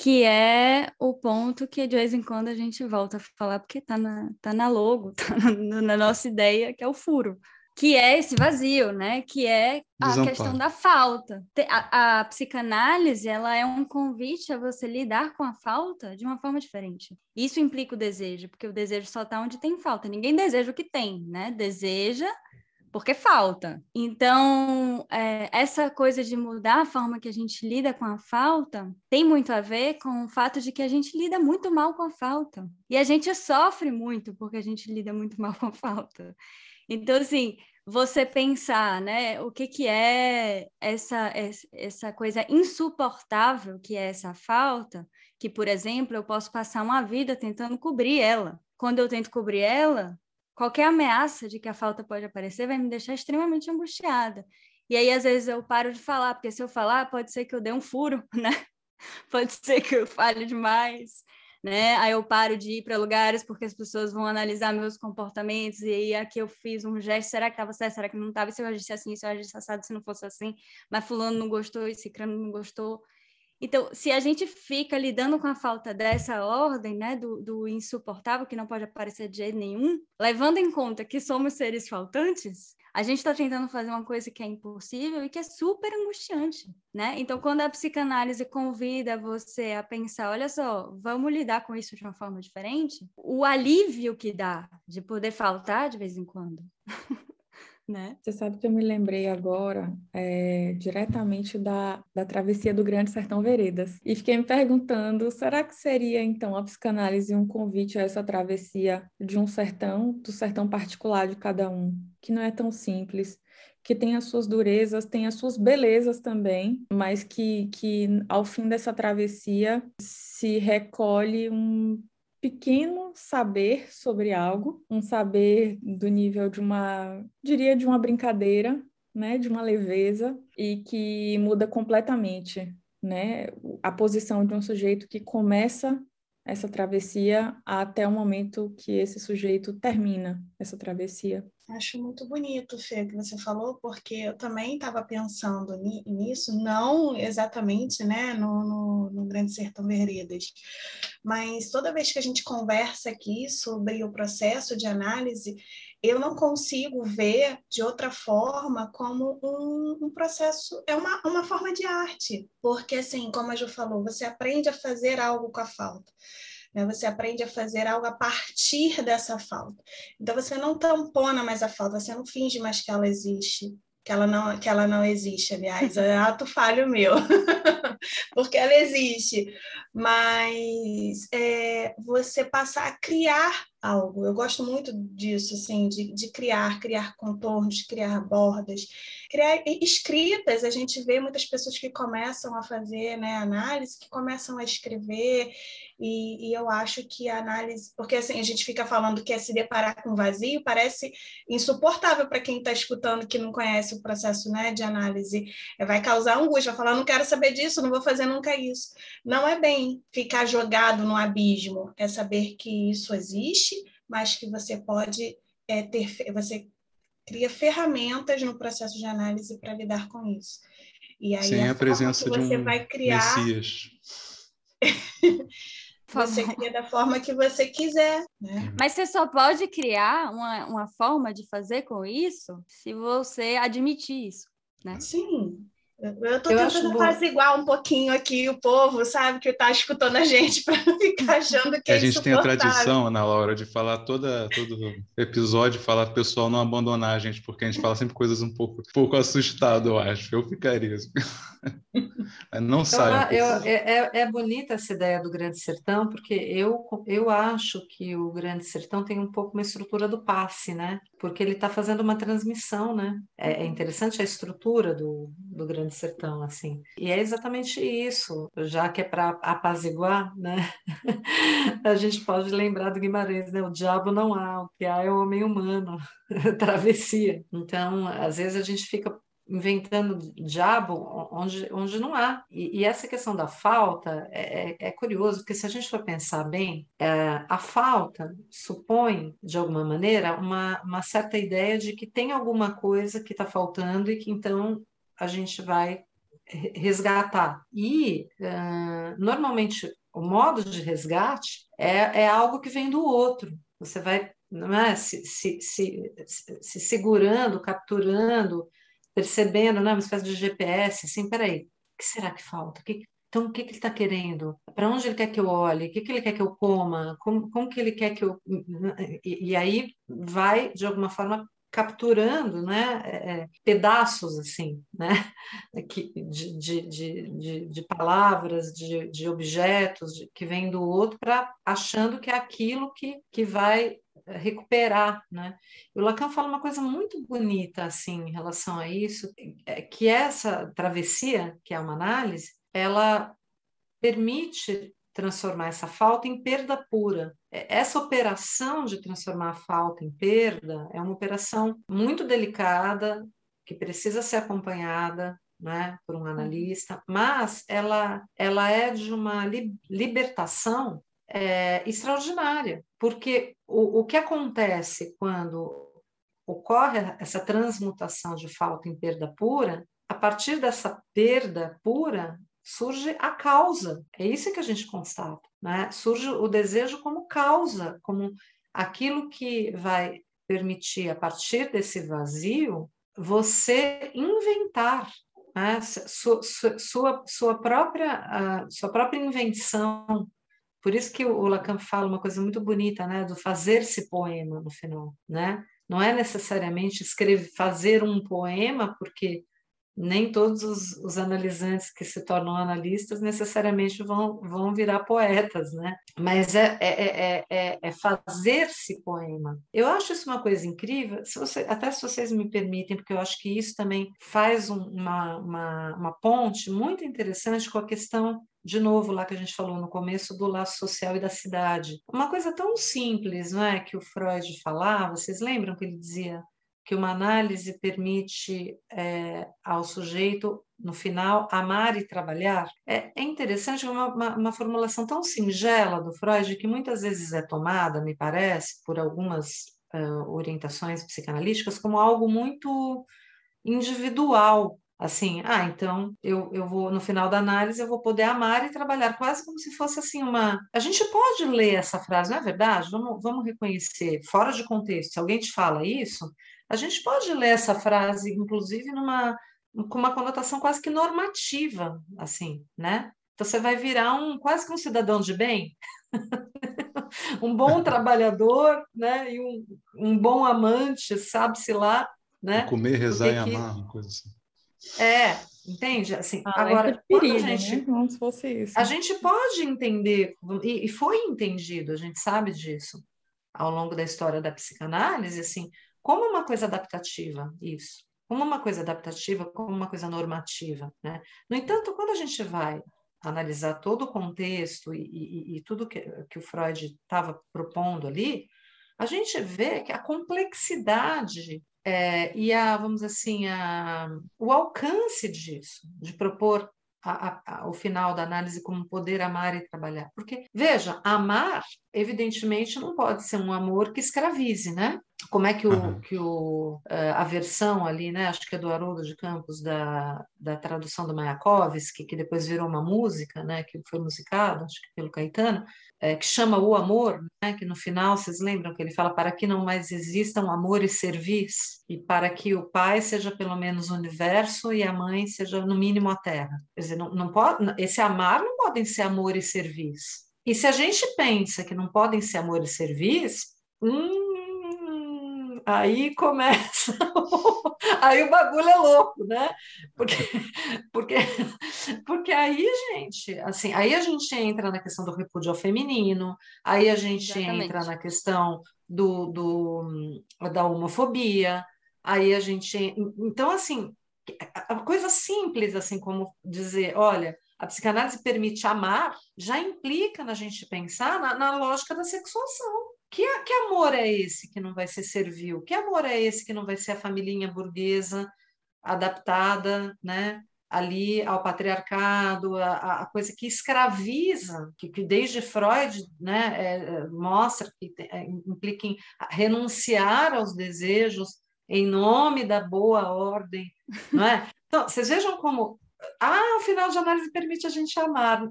que é o ponto que de vez em quando a gente volta a falar, porque está na, tá na logo, está na, na, nossa ideia, que é o furo que é esse vazio, né? Que é a Desamparo. questão da falta. A, a, psicanálise, ela é um convite a você lidar com a falta de uma forma diferente. Isso implica o desejo, porque o desejo só está onde tem falta. Ninguém deseja o que tem, né? Deseja porque falta. Então, é, essa coisa de mudar a forma que a gente lida com a falta tem muito a ver com o fato de que a gente lida muito mal com a falta. E a gente sofre muito porque a gente lida muito mal com a falta. Então, assim, você pensar, né, o que, que é essa, essa coisa insuportável que é essa falta, que, por exemplo, eu posso passar uma vida tentando cobrir ela. Quando eu tento cobrir ela, qualquer ameaça de que a falta pode aparecer vai me deixar extremamente angustiada. E aí, às vezes, eu paro de falar, porque se eu falar, pode ser que eu dê um furo, né? Pode ser que eu fale demais né? Aí eu paro de ir para lugares porque as pessoas vão analisar meus comportamentos e aí aqui eu fiz um gesto, será que estava certo, será que não estava? Se eu agisse assim, se eu agisse assado, se não fosse assim, mas fulano não gostou e cicrano não gostou. Então, se a gente fica lidando com a falta dessa ordem, né, do, do, insuportável, que não pode aparecer de jeito nenhum, levando em conta que somos seres faltantes, a gente está tentando fazer uma coisa que é impossível e que é super angustiante, né? Então, quando a psicanálise convida você a pensar, olha só, vamos lidar com isso de uma forma diferente, o alívio que dá de poder faltar de vez em quando.
né? Você sabe que eu me lembrei agora é, diretamente da, da travessia do Grande Sertão Veredas. E fiquei me perguntando, será que seria então a psicanálise um convite a essa travessia de um sertão, do sertão particular de cada um, que não é tão simples, que tem as suas durezas, tem as suas belezas também, mas que, que ao fim dessa travessia se recolhe um pequeno saber sobre algo, um saber do nível de uma, diria, de uma brincadeira, né, de uma leveza e que muda completamente, né, a posição de um sujeito que começa essa travessia até o momento que esse sujeito termina essa travessia.
Acho muito bonito, Fê, que você falou, porque eu também estava pensando nisso, não exatamente né, no, no, no, Grande Sertão Veredas, mas toda vez que a gente conversa aqui sobre o processo de análise, eu não consigo ver de outra forma como um, um processo, é uma, uma forma de arte, porque assim, como a Ju falou, você aprende a fazer algo com a falta. Né? Você aprende a fazer algo a partir dessa falta. Então você não tampona mais a falta, você não finge mais que ela existe, que ela não, que ela não existe, aliás, é ato falho meu, porque ela existe, mas é, você passar a criar algo. Eu gosto muito disso, assim, de, de criar, criar contornos, criar bordas, criar escritas. A gente vê muitas pessoas que começam a fazer né, análise, que começam a escrever, e, e, eu acho que a análise, porque assim, a gente fica falando que é se deparar com vazio, parece insuportável para quem está escutando que não conhece o processo né, de análise. É, vai causar angústia, vai falar, não quero saber disso, não vou fazer nunca isso. Não é bem ficar jogado no abismo, é saber que isso existe mas que você pode é, ter, você cria ferramentas no processo de análise para lidar com isso.
E aí Sem a, a presença de um vai criar, Messias.
você cria da forma que você quiser. Né?
Mas você só pode criar uma, uma forma de fazer com isso se você admitir isso. Né?
Sim, eu estou tentando apaziguar um pouquinho aqui o povo, sabe, que está escutando a gente para ficar achando que é
A gente tem a tradição, Ana Laura, de falar toda, todo episódio, falar para o pessoal não abandonar a gente, porque a gente fala sempre coisas um pouco, um pouco assustado, eu acho. Eu ficaria. não sabe.
Eu, é, é, é bonita essa ideia do Grande Sertão, porque eu, eu acho que o Grande Sertão tem um pouco uma estrutura do passe, né? Porque ele está fazendo uma transmissão, né? É, é interessante a estrutura do, do Grande Grande Sertão, assim. E é exatamente isso, já que é para apaziguar, né? a gente pode lembrar do Guimarães, né? O diabo não há, o que há é o homem humano, travessia. Então, às vezes a gente fica inventando diabo onde, onde não há. E, e essa questão da falta é, é, é, curioso, porque se a gente for pensar bem, é, a falta supõe, de alguma maneira, uma, uma certa ideia de que tem alguma coisa que está faltando e que então a gente vai resgatar. E, uh, normalmente, o modo de resgate é, é algo que vem do outro. Você vai não é, se, se, se, se segurando, capturando, percebendo, né, uma espécie de GPS, assim, peraí, o que será que falta? Que, então, o que, que ele está querendo? Para onde ele quer que eu olhe? O que, que ele quer que eu coma? Como, como que ele quer que eu... E, e aí vai, de alguma forma, capturando né, é, é, pedaços assim, né, de, de, de, de, palavras, de, de objetos de, que vêm do outro, para achando que é aquilo que, que vai recuperar, né? E o Lacan fala uma coisa muito bonita assim em relação a isso, é que essa travessia, que é uma análise, ela permite transformar essa falta em perda pura. É, essa operação de transformar a falta em perda é uma operação muito delicada, que precisa ser acompanhada né, por um analista, mas ela, ela é de uma li libertação é, extraordinária, porque o, o que acontece quando ocorre essa transmutação de falta em perda pura, a partir dessa perda pura, surge a causa. É isso que a gente constata, né? Surge o desejo como causa, como aquilo que vai permitir, a partir desse vazio, você inventar né? sua, sua, sua, própria, sua própria invenção. Por isso que o Lacan fala uma coisa muito bonita, né? do fazer-se poema no final. Né? Não é necessariamente escrever, fazer um poema, porque nem todos os, os, analisantes que se tornam analistas necessariamente vão, vão virar poetas, né? Mas é, é, é, é fazer-se poema. Eu acho isso uma coisa incrível, se você, até se vocês me permitem, porque eu acho que isso também faz um, uma, uma, uma ponte muito interessante com a questão de novo lá que a gente falou no começo do laço social e da cidade. Uma coisa tão simples, não é, que o Freud falava, vocês lembram que ele dizia que uma análise permite é, ao sujeito, no final, amar e trabalhar. É, é interessante uma, uma, uma, formulação tão singela do Freud que muitas vezes é tomada, me parece, por algumas uh, orientações psicanalíticas como algo muito individual. Assim, ah, então eu, eu vou, no final da análise, eu vou poder amar e trabalhar, quase como se fosse assim uma. A gente pode ler essa frase, não é verdade? Vamos, vamos reconhecer, fora de contexto, se alguém te fala isso, a gente pode ler essa frase, inclusive, numa, com uma conotação quase que normativa, assim, né? Então você vai virar um quase que um cidadão de bem, um bom trabalhador, né? E um, um bom amante, sabe-se lá, né?
Comer, rezar e amar, uma coisa assim.
É, entende? Assim, ah, agora, perigo, a gente,
né? Como se fosse isso.
A gente pode entender, e, e foi entendido, a gente sabe disso ao longo da história da psicanálise, assim, como uma coisa adaptativa, isso. Como uma coisa adaptativa, como uma coisa normativa. Né? No entanto, quando a gente vai analisar todo o contexto e, e, e tudo que, que o Freud estava propondo ali, a gente vê que a complexidade é, e a, vamos assim, a, o alcance disso, de propor a, a, o final da análise como poder amar e trabalhar. Porque, veja, amar, evidentemente, não pode ser um amor que escravize, né? Como é que, o, uhum. que o, eh, a versão ali, né? Acho que é do Haroldo de Campos, da, da tradução do Mayakovsky, que depois virou uma música, né? Que foi musicado, acho que pelo Caetano, é, que chama O Amor, né? que no final, vocês lembram que ele fala para que não mais existam amor e serviço, e para que o pai seja pelo menos o universo e a mãe seja no mínimo a terra. Quer dizer, não, não pode, esse amar não podem ser amor e serviço. E se a gente pensa que não podem ser amor e serviço, hum, aí começa aí o bagulho é louco, né? Porque, porque, porque aí, gente, assim, aí a gente entra na questão do repúdio ao feminino, aí a gente Exatamente. entra na questão do, do, da homofobia, aí a gente. Então, assim, a coisa simples, assim, como dizer, olha, a psicanálise permite amar, já implica na gente pensar na, na lógica da sexuação. Que, que amor é esse que não vai ser servil? Que amor é esse que não vai ser a família burguesa adaptada, né? ali ao patriarcado, a, a, coisa que escraviza, que, que desde Freud né, é, é mostra que é, implica em renunciar aos desejos em nome da boa ordem. Não é? Então, vocês vejam como ah, o final de análise permite a gente amar.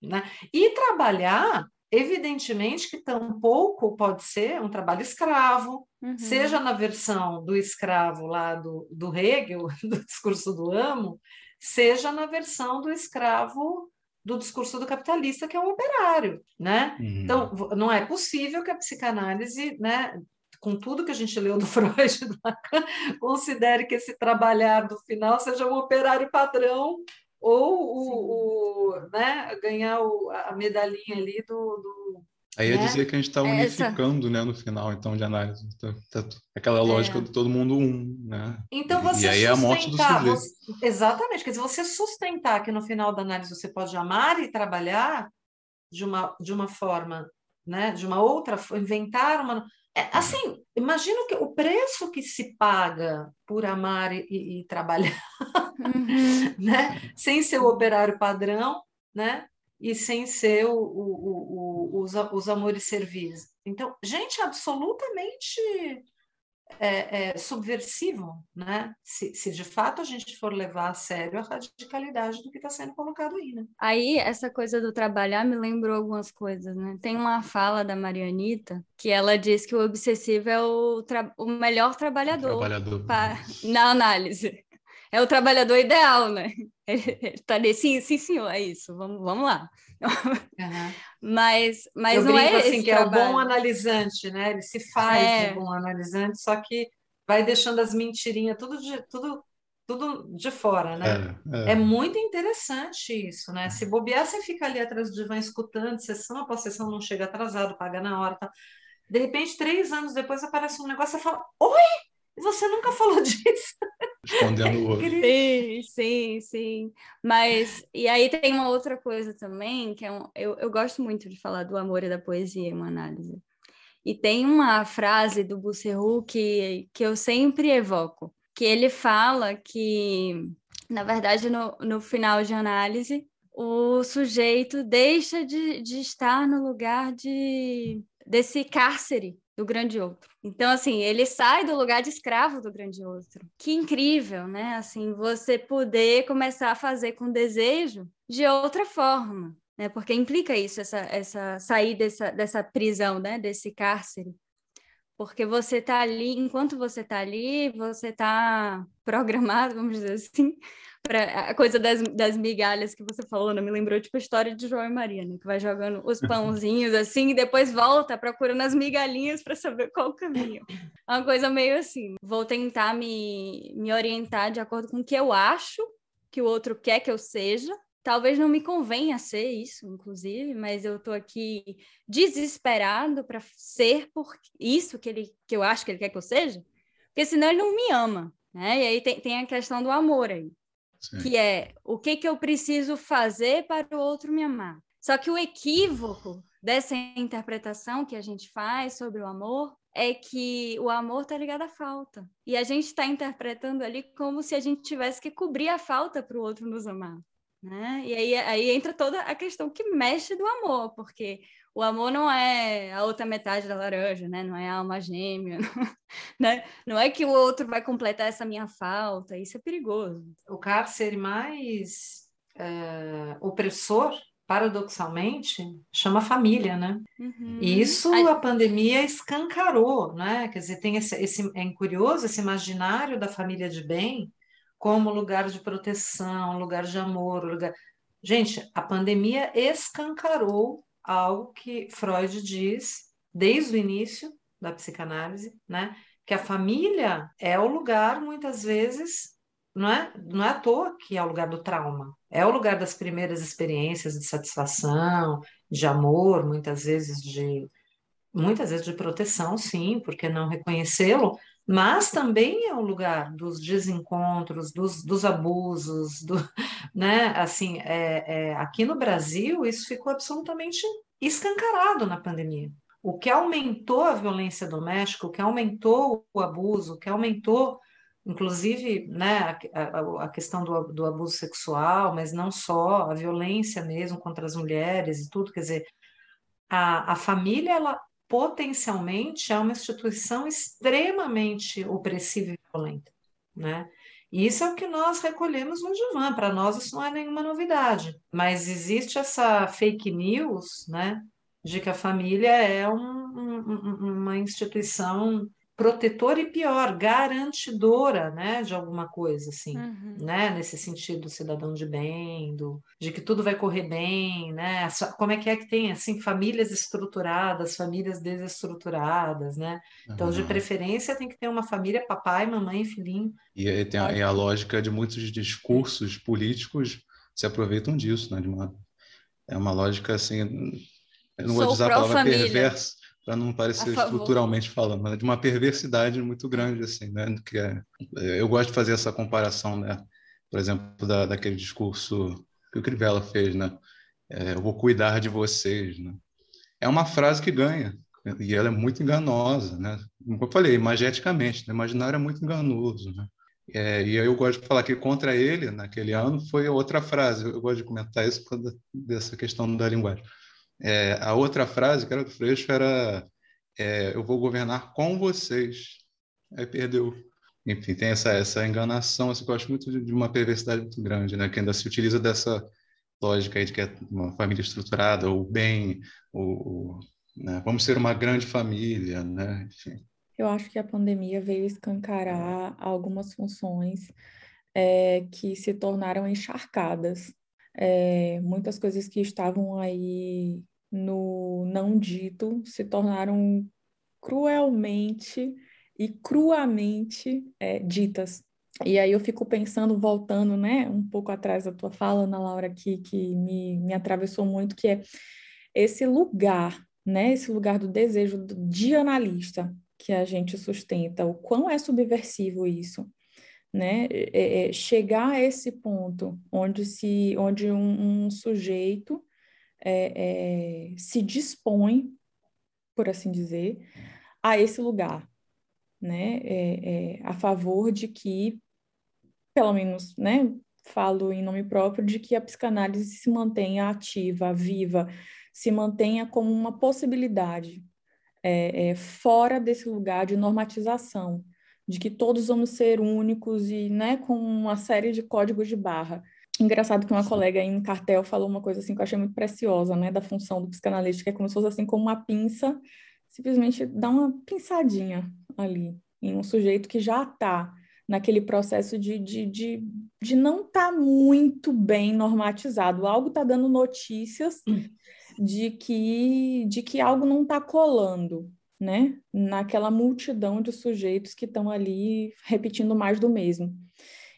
Né? E trabalhar Evidentemente que tampouco pode ser um trabalho escravo, uhum. seja na versão do escravo lá do, do Hegel, do discurso do amo, seja na versão do escravo do discurso do capitalista, que é o operário. Né? Uhum. Então, não é possível que a psicanálise, né, com tudo que a gente leu do Freud, do Lacan, considere que esse trabalhar do final seja um operário padrão ou o, o né, ganhar o, a medalhinha ali do. do
Aí é né? dizer que a gente está unificando Essa... né, no final, então, de análise. Tá, tá, aquela lógica é. de todo mundo um, né?
Então, você e aí é a morte do sujeito. Você, exatamente, quer dizer, você sustentar que no final da análise você pode amar e trabalhar de uma, de uma forma, né, de uma outra, inventar uma... É, assim, imagina que o preço que se paga por amar e, e trabalhar, uhum. né? sem ser o operário padrão, né? e sem ser o, o, o, os, os amores serviços. Então, gente absolutamente é, é, subversivo, né? Se, se, de fato a gente for levar a sério a radicalidade do que está sendo colocado aí, né?
Aí, essa coisa do trabalhar me lembrou algumas coisas, né? Tem uma fala da Marianita que ela diz que o obsessivo é o, o melhor trabalhador,
trabalhador.
Pra... na análise. É o trabalhador ideal, né? Ele tá ali, sim, sim, senhor, é isso, vamos, vamos lá. Uhum. Mas, mas
Eu
não é
assim, que
trabalho.
é o bom analisante, né? Ele se faz é. um bom analisante, só que vai deixando as mentirinhas tudo de, tudo, tudo de fora, né? É, é. é muito interessante isso, né? Se bobear, você fica ali atrás do divã escutando, sessão após sessão, não chega atrasado, paga na hora, tá? De repente, três anos depois, aparece um negócio e fala: Oi! Você nunca falou disso.
Escondendo o
outro. Sim, sim, sim. Mas, e aí tem uma outra coisa também, que é um, eu, eu gosto muito de falar do amor e da poesia em uma análise. E tem uma frase do Busserru que, que eu sempre evoco, que ele fala que, na verdade, no, no final de análise, o sujeito deixa de, de estar no lugar de, desse cárcere do grande outro. Então, assim, ele sai do lugar de escravo do grande outro. Que incrível, né? Assim, você poder começar a fazer com desejo de outra forma, né? Porque implica isso, essa, essa sair dessa, dessa prisão, né? Desse cárcere. Porque você está ali, enquanto você está ali, você está programado, vamos dizer assim, Pra, a coisa das, das migalhas que você falou, não me lembrou, tipo, a história de João e Maria, né? Que vai jogando os pãozinhos assim e depois volta procurando as migalhinhas para saber qual o caminho. É uma coisa meio assim. Vou tentar me, me orientar de acordo com o que eu acho que o outro quer que eu seja. Talvez não me convenha ser isso, inclusive, mas eu tô aqui desesperado para ser por isso que ele que eu acho que ele quer que eu seja, porque senão ele não me ama, né? E aí tem, tem a questão do amor aí. Que é o que, que eu preciso fazer para o outro me amar. Só que o equívoco dessa interpretação que a gente faz sobre o amor é que o amor está ligado à falta. E a gente está interpretando ali como se a gente tivesse que cobrir a falta para o outro nos amar. Né? E aí, aí entra toda a questão que mexe do amor, porque o amor não é a outra metade da laranja, né? Não é a alma gêmea, né? Não é que o outro vai completar essa minha falta. Isso é perigoso.
O cárcere mais é, opressor, paradoxalmente, chama família, né? Uhum. E isso a... a pandemia escancarou, né? Quer dizer, tem esse, esse é curioso esse imaginário da família de bem como lugar de proteção, lugar de amor, lugar. Gente, a pandemia escancarou algo que Freud diz desde o início da psicanálise, né? Que a família é o lugar, muitas vezes, não é, não é à toa que é o lugar do trauma, é o lugar das primeiras experiências de satisfação, de amor, muitas vezes de muitas vezes de proteção, sim, porque não reconhecê-lo, mas também é o lugar dos desencontros, dos, dos abusos, do, né? Assim, é, é, aqui no Brasil isso ficou absolutamente escancarado na pandemia. O que aumentou a violência doméstica, o que aumentou o abuso, o que aumentou, inclusive, né, a, a questão do, do abuso sexual, mas não só, a violência mesmo contra as mulheres e tudo, quer dizer, a, a família, ela potencialmente é uma instituição extremamente opressiva e violenta, né? Isso é o que nós recolhemos no divã, para nós isso não é nenhuma novidade, mas existe essa fake news, né, de que a família é um, um, uma instituição protetora e pior, garantidora, né, de alguma coisa, assim, uhum. né, nesse sentido, cidadão de bem, do, de que tudo vai correr bem, né, como é que é que tem, assim, famílias estruturadas, famílias desestruturadas, né, então, uhum. de preferência, tem que ter uma família, papai, mamãe, filhinho.
E aí tem a, e a lógica de muitos discursos políticos se aproveitam disso, né, de uma, é uma lógica, assim, eu não Sou vou usar a palavra perversa, para não parecer estruturalmente falando, mas de uma perversidade muito grande, assim, né? Que é, eu gosto de fazer essa comparação, né? Por exemplo, da, daquele discurso que o Crivella fez, né? É, eu vou cuidar de vocês, né? É uma frase que ganha, e ela é muito enganosa, né? Como eu falei, imageticamente, né? imaginário é muito enganoso, né? É, e aí eu gosto de falar que contra ele, naquele ano, foi outra frase. Eu gosto de comentar isso dessa questão da linguagem. É, a outra frase, que era do Freixo, era é, eu vou governar com vocês. aí perdeu. Enfim, tem essa, essa enganação, assim, que eu acho muito de, de uma perversidade muito grande, né? Que ainda se utiliza dessa lógica aí de que é uma família estruturada, ou bem, ou, né? vamos ser uma grande família, né? Enfim.
Eu acho que a pandemia veio escancarar algumas funções é, que se tornaram encharcadas. É, muitas coisas que estavam aí no não dito se tornaram cruelmente e cruamente é, ditas. E aí eu fico pensando, voltando, né, um pouco atrás da tua fala, Ana Laura, que, que me, me atravessou muito, que é esse lugar, né, esse lugar do desejo de analista que a gente sustenta, o quão é subversivo isso, né, é, é chegar a esse ponto onde, se, onde um, um sujeito é, é, se dispõe, por assim dizer, a esse lugar, né, é, a favor de que, pelo menos, né, falo em nome próprio, de que a psicanálise se mantenha ativa, viva, se mantenha como uma possibilidade é, é, fora desse lugar de normatização, de que todos vamos ser únicos e, né, com uma série de códigos de barra. Engraçado que uma colega aí no cartel falou uma coisa assim que eu achei muito preciosa, né, da função do psicanalista, que é como se fosse assim como uma pinça simplesmente dá uma pinçadinha ali em um sujeito que já está naquele processo de, de, de, de não estar tá muito bem normatizado. Algo está dando notícias de que, de que algo não está colando, né? Naquela multidão de sujeitos que estão ali repetindo mais do mesmo.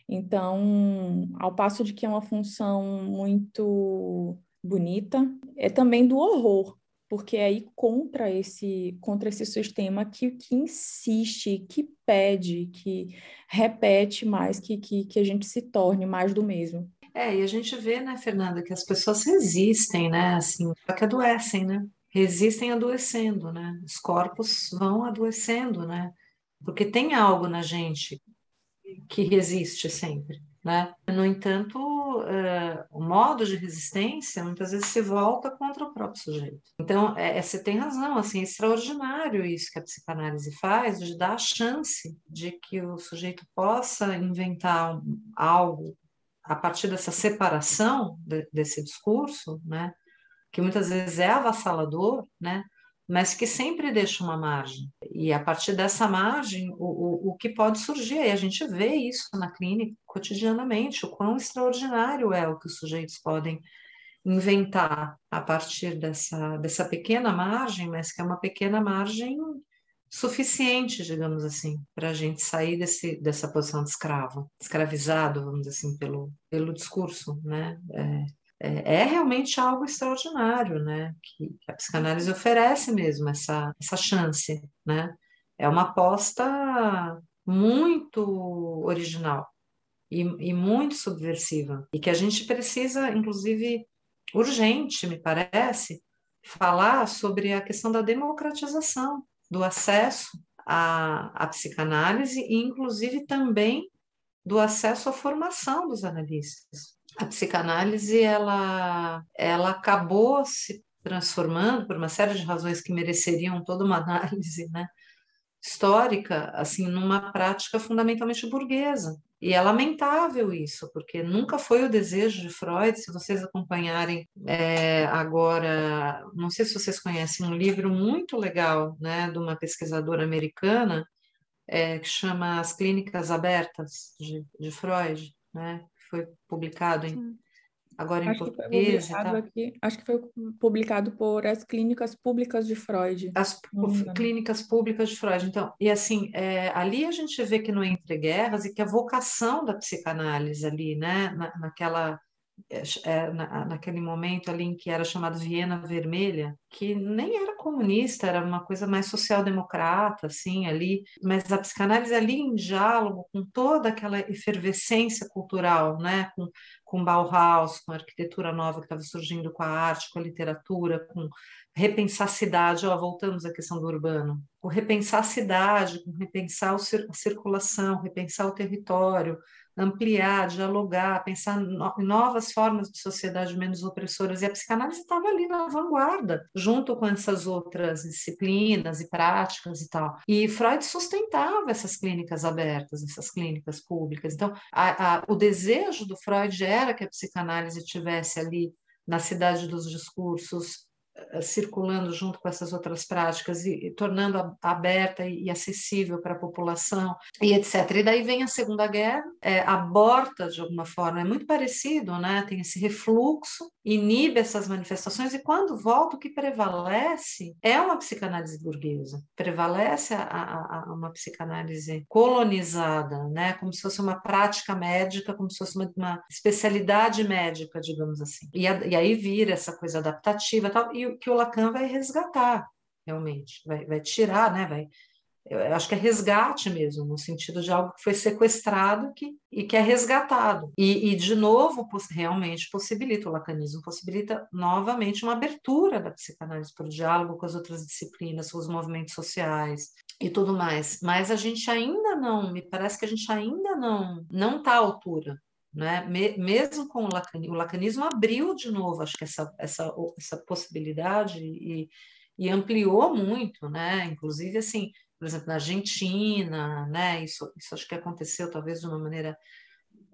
Então, ao passo de que é uma função muito bonita, é também do horror, porque é aí contra esse, contra esse sistema que, que insiste, que pede, que repete mais, que, que, que a gente se torne mais do mesmo.
É, e a gente vê, né, Fernanda, que as pessoas resistem, né, assim, só que adoecem, né? Resistem adoecendo, né? Os corpos vão adoecendo, né? Porque tem algo na gente que resiste sempre. Né? No entanto, uh, o modo de resistência muitas vezes se volta contra o próprio sujeito. Então, é, é, você tem razão, assim, é extraordinário isso que a psicanálise faz, de dar a chance de que o sujeito possa inventar algo a partir dessa separação de, desse discurso, né? Que muitas vezes é avassalador, né? mas que sempre deixa uma margem. E a partir dessa margem, o, o, o que pode surgir, e a gente vê isso na clínica cotidianamente, o quão extraordinário é o que os sujeitos podem inventar a partir dessa, dessa pequena margem, mas que é uma pequena margem suficiente, digamos assim, para a gente sair desse, dessa posição de escravo, escravizado, vamos dizer assim, pelo, pelo discurso, né? É, é, é realmente algo extraordinário, né? Que, que, a psicanálise oferece mesmo essa, essa chance, né? É uma aposta muito original e, e muito subversiva e que a gente precisa, inclusive, urgente, me parece, falar sobre a questão da democratização do acesso à, à psicanálise e, inclusive, também do acesso à formação dos analistas a psicanálise ela, ela acabou se transformando por uma série de razões que mereceriam toda uma análise, né? histórica, assim, numa prática fundamentalmente burguesa. E é lamentável isso, porque nunca foi o desejo de Freud, se vocês acompanharem é, agora, não sei se vocês conhecem um livro muito legal, né, de uma pesquisadora americana, é, que chama As Clínicas Abertas, de, de Freud, né, foi publicado em, agora em acho português.
Que aqui, acho que foi publicado por as clínicas públicas de Freud.
As clínicas públicas de Freud. Então, e assim, é, ali a gente vê que no Entre Guerras e que a vocação da psicanálise ali, né, na, naquela é, na, naquele momento ali em que era chamado Viena Vermelha, que nem era comunista, era uma coisa mais social-democrata, assim, ali, mas a psicanálise ali em diálogo com toda aquela efervescência cultural, né, com, com Bauhaus, com a arquitetura nova que estava surgindo, com a arte, com a literatura, com repensar a cidade, ó, voltamos à questão do urbano, com repensar a cidade, com repensar a circulação, repensar o território, ampliar, dialogar, pensar em novas formas de sociedade menos opressoras. E a psicanálise estava ali na vanguarda, junto com essas outras disciplinas e práticas e tal. E Freud sustentava essas clínicas abertas, essas clínicas públicas. Então, a, a, o desejo do Freud era que a psicanálise tivesse ali na cidade dos discursos circulando junto com essas outras práticas e, e tornando aberta e, e acessível para a população e etc. E daí vem a Segunda Guerra, é, aborta de alguma forma, é muito parecido, né? Tem esse refluxo, inibe essas manifestações e quando volta o que prevalece é uma psicanálise burguesa, prevalece a, a, a uma psicanálise colonizada, né? Como se fosse uma prática médica, como se fosse uma, uma especialidade médica, digamos assim. E, a, e aí vira essa coisa adaptativa tal. E que o Lacan vai resgatar, realmente, vai, vai tirar, né? Vai, eu acho que é resgate mesmo, no sentido de algo que foi sequestrado que, e que é resgatado. E, e, de novo, realmente possibilita, o lacanismo possibilita novamente uma abertura da psicanálise para o diálogo com as outras disciplinas, com os movimentos sociais e tudo mais. Mas a gente ainda não, me parece que a gente ainda não não está à altura né? mesmo com o lacanismo, o lacanismo abriu de novo, acho que essa, essa, essa possibilidade e, e ampliou muito, né? inclusive assim, por exemplo, na Argentina, né? isso, isso acho que aconteceu talvez de uma maneira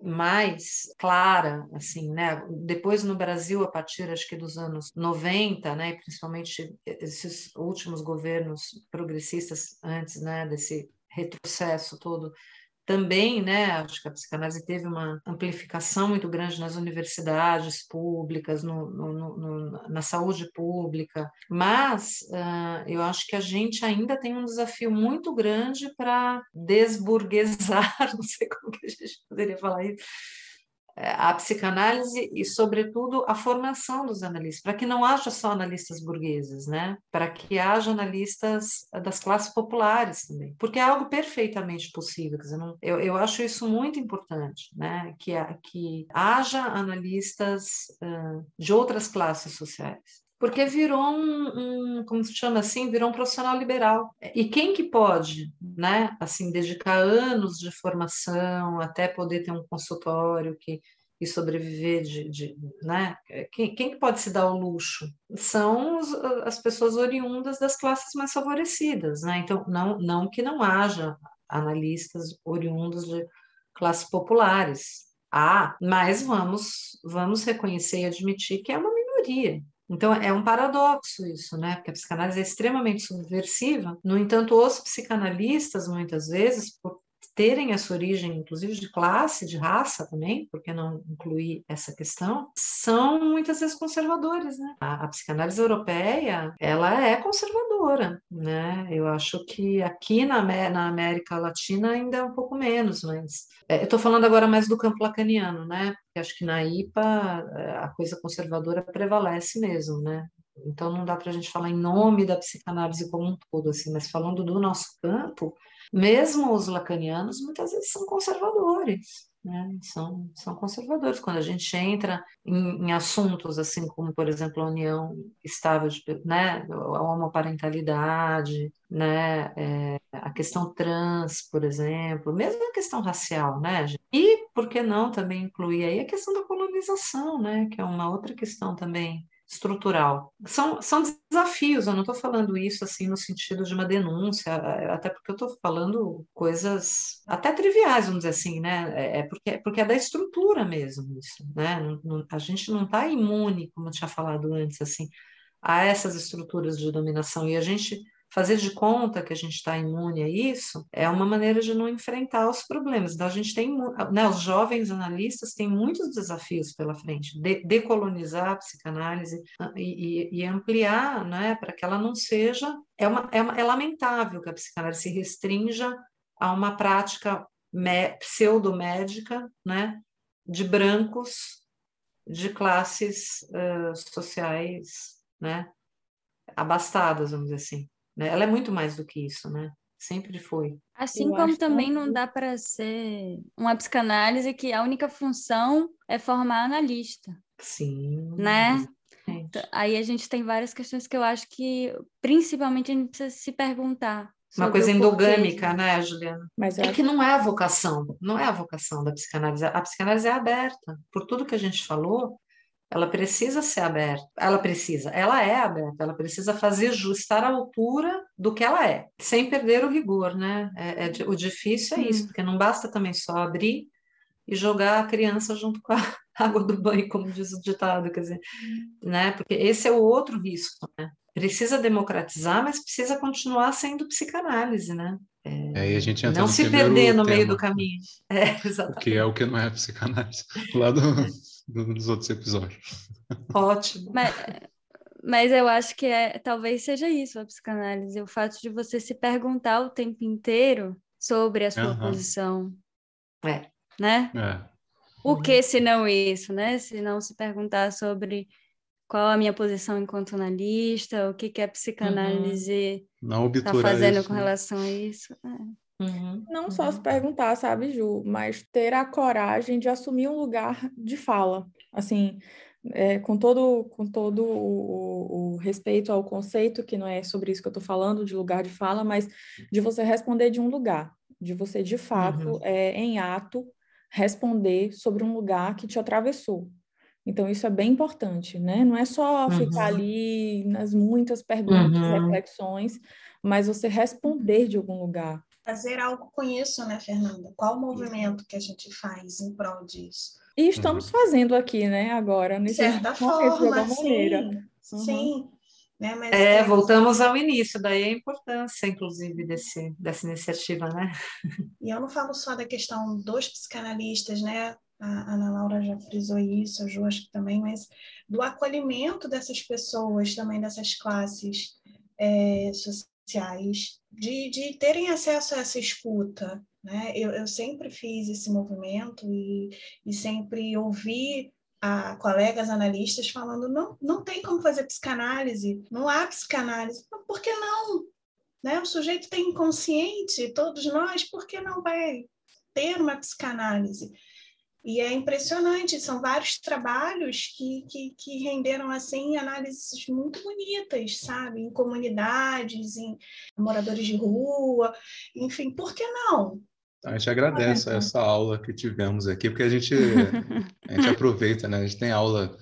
mais clara, assim, né? Depois no Brasil, a partir acho que dos anos 90, né, principalmente esses últimos governos progressistas antes, né, desse retrocesso todo também, né, acho que a psicanálise teve uma amplificação muito grande nas universidades públicas, no, no, no, na saúde pública, mas uh, eu acho que a gente ainda tem um desafio muito grande para desburguesar, não sei como que a gente poderia falar isso, a psicanálise e, sobretudo, a formação dos analistas, para que não haja só analistas burgueses, né? para que haja analistas das classes populares também, porque é algo perfeitamente possível. Dizer, não, eu, eu acho isso muito importante, né? que, que haja analistas uh, de outras classes sociais porque virou um, um, como se chama assim, virou um profissional liberal. E quem que pode, né, assim, dedicar anos de formação até poder ter um consultório que e sobreviver de, de né? Quem, quem que pode se dar o luxo? São os, as pessoas oriundas das classes mais favorecidas, né? Então, não, não que não haja analistas oriundos de classes populares. Há, mas vamos, vamos reconhecer e admitir que é uma minoria, então, é um paradoxo isso, né? Porque a psicanálise é extremamente subversiva. No entanto, os psicanalistas, muitas vezes, por terem essa origem, inclusive de classe, de raça também, porque não incluir essa questão, são muitas vezes conservadores, né? A, a, psicanálise europeia, ela é conservadora, né? Eu acho que aqui na, na América Latina ainda é um pouco menos, mas é, eu estou falando agora mais do campo lacaniano, né? Porque acho que na IPA é, a coisa conservadora prevalece mesmo, né? Então não dá para a gente falar em nome da psicanálise como um todo, assim, mas falando do nosso campo, mesmo os lacanianos muitas vezes são conservadores, né? São, são conservadores. Quando a gente entra em, em assuntos assim como, por exemplo, a união estável, de, né? A homoparentalidade, né? É, a questão trans, por exemplo, mesmo a questão racial, né? E por que não também incluir aí a questão da colonização, né? Que é uma outra questão também estrutural. São, são desafios, eu não estou falando isso assim no sentido de uma denúncia, até porque eu estou falando coisas até triviais, vamos dizer assim, né? É, é porque, porque é da estrutura mesmo isso, né? A gente não está imune, como eu tinha falado antes, assim, a essas estruturas de dominação, e a gente fazer de conta que a gente está imune a isso é uma maneira de não enfrentar os problemas. Então, a gente tem, né, os jovens analistas têm muitos desafios pela frente, de, decolonizar a psicanálise ah, e, e, e ampliar, né, para que ela não seja. É, uma, é, uma, é lamentável que a psicanálise se restrinja a uma prática pseudomédica, né, de brancos, de classes uh, sociais, né, abastadas, vamos dizer assim. Né? Ela é muito mais do que isso, né? Sempre foi.
Assim Eu como também não dá para ser uma psicanálise que a única função é formar analista.
Sim.
Né? Aí a gente tem várias questões que eu acho que, principalmente, a gente precisa se perguntar
uma coisa endogâmica, né, Juliana? Mas é que não é a vocação, não é a vocação da psicanálise. A psicanálise é aberta. Por tudo que a gente falou, ela precisa ser aberta. Ela precisa, ela é aberta, ela precisa fazer jus, estar à altura do que ela é, sem perder o rigor, né? É, é o difícil é isso, porque não basta também só abrir e jogar a criança junto com a água do banho, como diz o ditado, quer dizer, né? Porque esse é o outro risco, né? Precisa democratizar, mas precisa continuar sendo psicanálise, né?
É, aí a gente entra
não se perder no tema, meio do caminho. É,
exatamente. Que é o que não é psicanálise, lá do, dos outros episódios.
Ótimo.
Mas, mas eu acho que é, talvez seja isso a psicanálise, o fato de você se perguntar o tempo inteiro sobre a sua uhum. posição.
É.
Né?
É.
O que se não isso, né? Se não se perguntar sobre qual a minha posição enquanto analista, o que, que a psicanálise está fazendo isso, com né? relação a isso.
É. Uhum, não uhum. só se perguntar, sabe, Ju, mas ter a coragem de assumir um lugar de fala. Assim, é, com todo, com todo o, o, respeito ao conceito, que não é sobre isso que eu estou falando, de lugar de fala, mas de você responder de um lugar, de você, de fato, uhum. é, em ato, responder sobre um lugar que te atravessou. Então, isso é bem importante, né? Não é só uhum. ficar ali nas muitas perguntas, uhum. reflexões, mas você responder de algum lugar.
Fazer algo com isso, né, Fernanda? Qual o movimento que a gente faz em prol disso?
E estamos uhum. fazendo aqui, né, agora,
nesse certa forma, de alguma maneira. Sim, sim. Né,
mas é, voltamos ao início, daí a importância, inclusive, desse, dessa iniciativa, né?
E eu não falo só da questão dos psicanalistas, né? a Ana Laura já frisou isso, a Ju acho que também, mas do acolhimento dessas pessoas, também dessas classes é, sociais, de, de terem acesso a essa escuta. Né? Eu, eu sempre fiz esse movimento e, e sempre ouvi a colegas analistas falando não, não tem como fazer psicanálise, não há psicanálise. Por que não? Né? O sujeito tem inconsciente, todos nós, por que não vai ter uma psicanálise? E é impressionante, são vários trabalhos que, que, que, renderam assim análises muito bonitas, sabe? Em comunidades, em moradores de rua, enfim, por que não?
A gente agradece ah, essa aula que tivemos aqui, porque a gente, a gente aproveita, né? A gente tem aula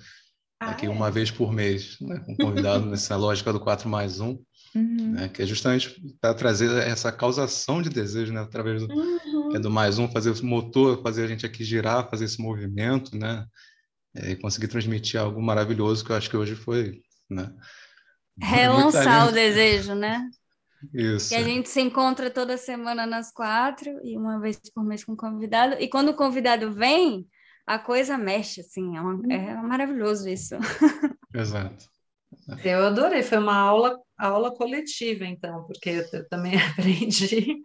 ah, aqui é? uma vez por mês, né? com convidado nessa lógica do 4 mais 1, uhum. né? que é justamente para trazer essa causação de desejo, né? através do, uhum é do mais um, fazer o motor, fazer a gente aqui girar, fazer esse movimento, né? É, e conseguir transmitir algo maravilhoso que eu acho que hoje foi, né?
Relançar o desejo, né?
Isso.
Que a gente se encontra toda semana nas quatro e uma vez por mês com o convidado. E quando o convidado vem, a coisa mexe, assim, é, uma, é maravilhoso isso.
Exato.
Eu adorei, foi uma aula, aula coletiva, então, porque eu também aprendi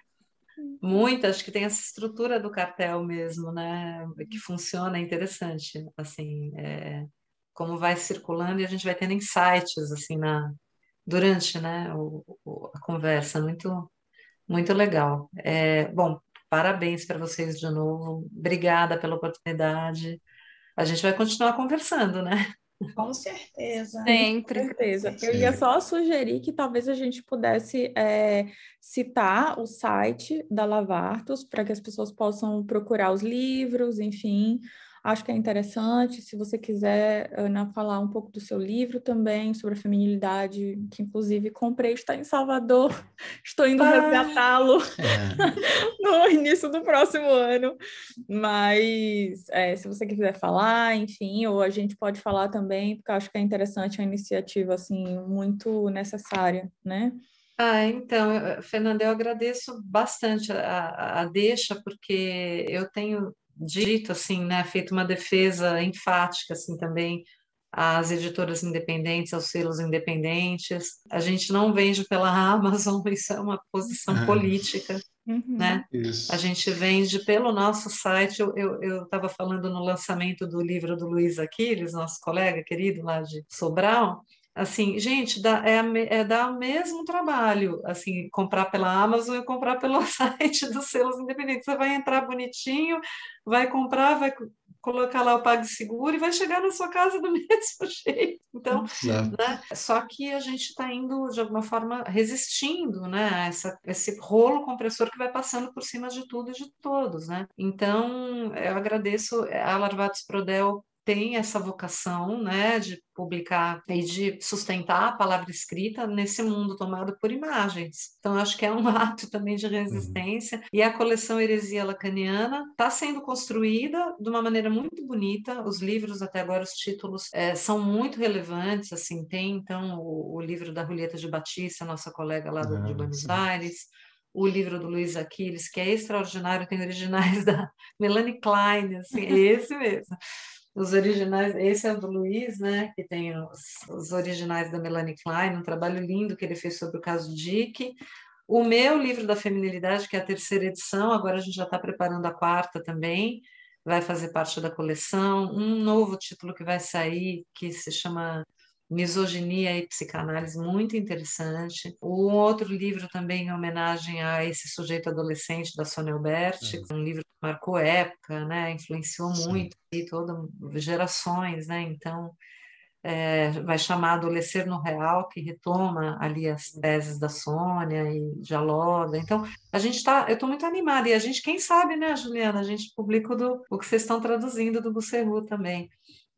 muito, acho que tem essa estrutura do cartel mesmo, né? Que funciona, é interessante, assim, é, como vai circulando e a gente vai tendo insights, assim, na, durante, né, o, o, a conversa, muito, muito legal. É, bom, parabéns para vocês de novo, obrigada pela oportunidade. A gente vai continuar conversando, né?
Com certeza.
Sempre. Com certeza. Eu ia só sugerir que talvez a gente pudesse é, citar o site da Lavartos para que as pessoas possam procurar os livros, enfim, Acho que é interessante, se você quiser, Ana, falar um pouco do seu livro também, sobre a feminilidade, que inclusive comprei, está em Salvador, estou indo ah, resgatá-lo é. no início do próximo ano. Mas é, se você quiser falar, enfim, ou a gente pode falar também, porque acho que é interessante, é uma iniciativa assim, muito necessária, né?
Ah, então, Fernanda, eu agradeço bastante a, a deixa, porque eu tenho dito assim, né, feito uma defesa enfática assim também às editoras independentes, aos selos independentes. A gente não vende pela Amazon, isso é uma posição é. política, uhum. né? Isso. A gente vende pelo nosso site. Eu estava falando no lançamento do livro do Luiz Aquiles, nosso colega querido lá de Sobral, assim, gente, dá, é, é dar o mesmo trabalho, assim, comprar pela Amazon e comprar pelo site dos selos independentes. Você vai entrar bonitinho, vai comprar, vai colocar lá o PagSeguro e vai chegar na sua casa do mesmo jeito. Então, né? só que a gente está indo, de alguma forma, resistindo né? Essa, esse rolo compressor que vai passando por cima de tudo e de todos. Né? Então, eu agradeço a Larvatos Prodel tem essa vocação né, de publicar e de sustentar a palavra escrita nesse mundo tomado por imagens. Então, acho que é um ato também de resistência. Uhum. E a coleção Heresia Lacaniana está sendo construída de uma maneira muito bonita. Os livros, até agora, os títulos é, são muito relevantes. Assim, tem, então, o, o, livro da Julieta de Batista, nossa colega lá do, ah, de Buenos sim. Aires o livro do Luiz Aquiles, que é extraordinário, tem originais da Melanie Klein, assim, é esse mesmo. Os originais, esse é o do Luiz, né, que tem os, os originais da Melanie Klein, um trabalho lindo que ele fez sobre o caso Dick. O meu livro da feminilidade, que é a terceira edição, agora a gente já está preparando a quarta também, vai fazer parte da coleção. Um novo título que vai sair, que se chama Misoginia e Psicanálise, muito interessante. Um outro livro também em homenagem a esse sujeito adolescente da Sônia Alberti, é. um livro que marcou época, né, influenciou Sim. muito e todas gerações, né? Então, é, vai chamar Adolescer no Real, que retoma ali as teses da Sônia e dialoga. Então, a gente está, eu estou muito animada, e a gente, quem sabe, né, Juliana, a gente publica o, do, o que vocês estão traduzindo do Busserru também.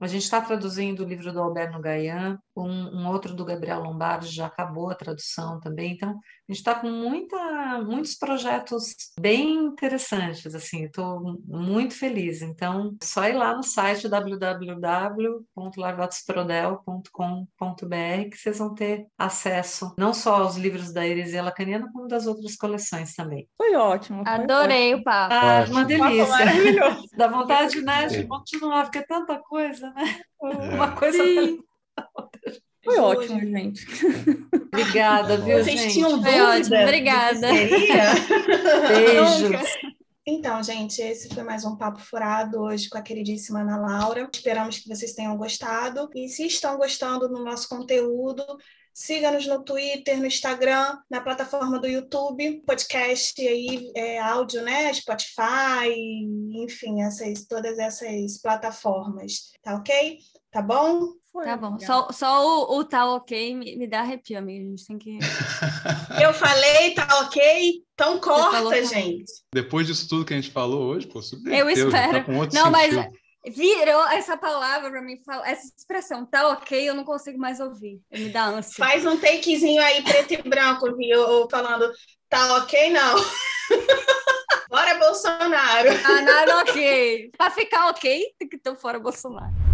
A gente está traduzindo o livro do Alberto Gaian, um, um, outro do Gabriel Lombardi já acabou a tradução também. Então, gente está com muita, muitos projetos bem interessantes, assim, estou muito feliz. Então, é só ir lá no site www.larvatosprodel.com.br que vocês vão ter acesso não só aos livros da Heresia Lacaniana, como das outras coleções também.
Foi ótimo.
Foi Adorei
ótimo.
o papo.
Ah, uma delícia. Maravilhoso. Dá vontade, né, de continuar, porque é tanta coisa, né? É. Uma coisa... Sim.
Foi ótimo, gente.
Obrigada, viu,
Vocês
gente?
tinham dúvidas?
Obrigada.
Beijos.
Então, gente, esse foi mais um Papo Furado hoje com a queridíssima Ana Laura. Esperamos que vocês tenham gostado. E se estão gostando do nosso conteúdo, siga-nos no Twitter, no Instagram, na plataforma do YouTube, podcast aí, é, áudio, né? Spotify, enfim, essas, todas essas plataformas. Tá ok? Tá bom?
Foi, tá bom. Só, só o, o tá ok me, me dá arrepio, amiga. A gente tem que.
Eu falei, tá ok? Então corta, gente.
Depois disso tudo que a gente falou hoje, pô.
Eu espero. Tá não, sentido. mas virou essa palavra para mim, essa expressão, tá ok, eu não consigo mais ouvir. Me dá ânsia.
Faz um takezinho aí preto e branco, viu? Falando, tá ok, não. Bora, Bolsonaro!
Ah, nada ok. Para ficar ok, tem que ter fora Bolsonaro.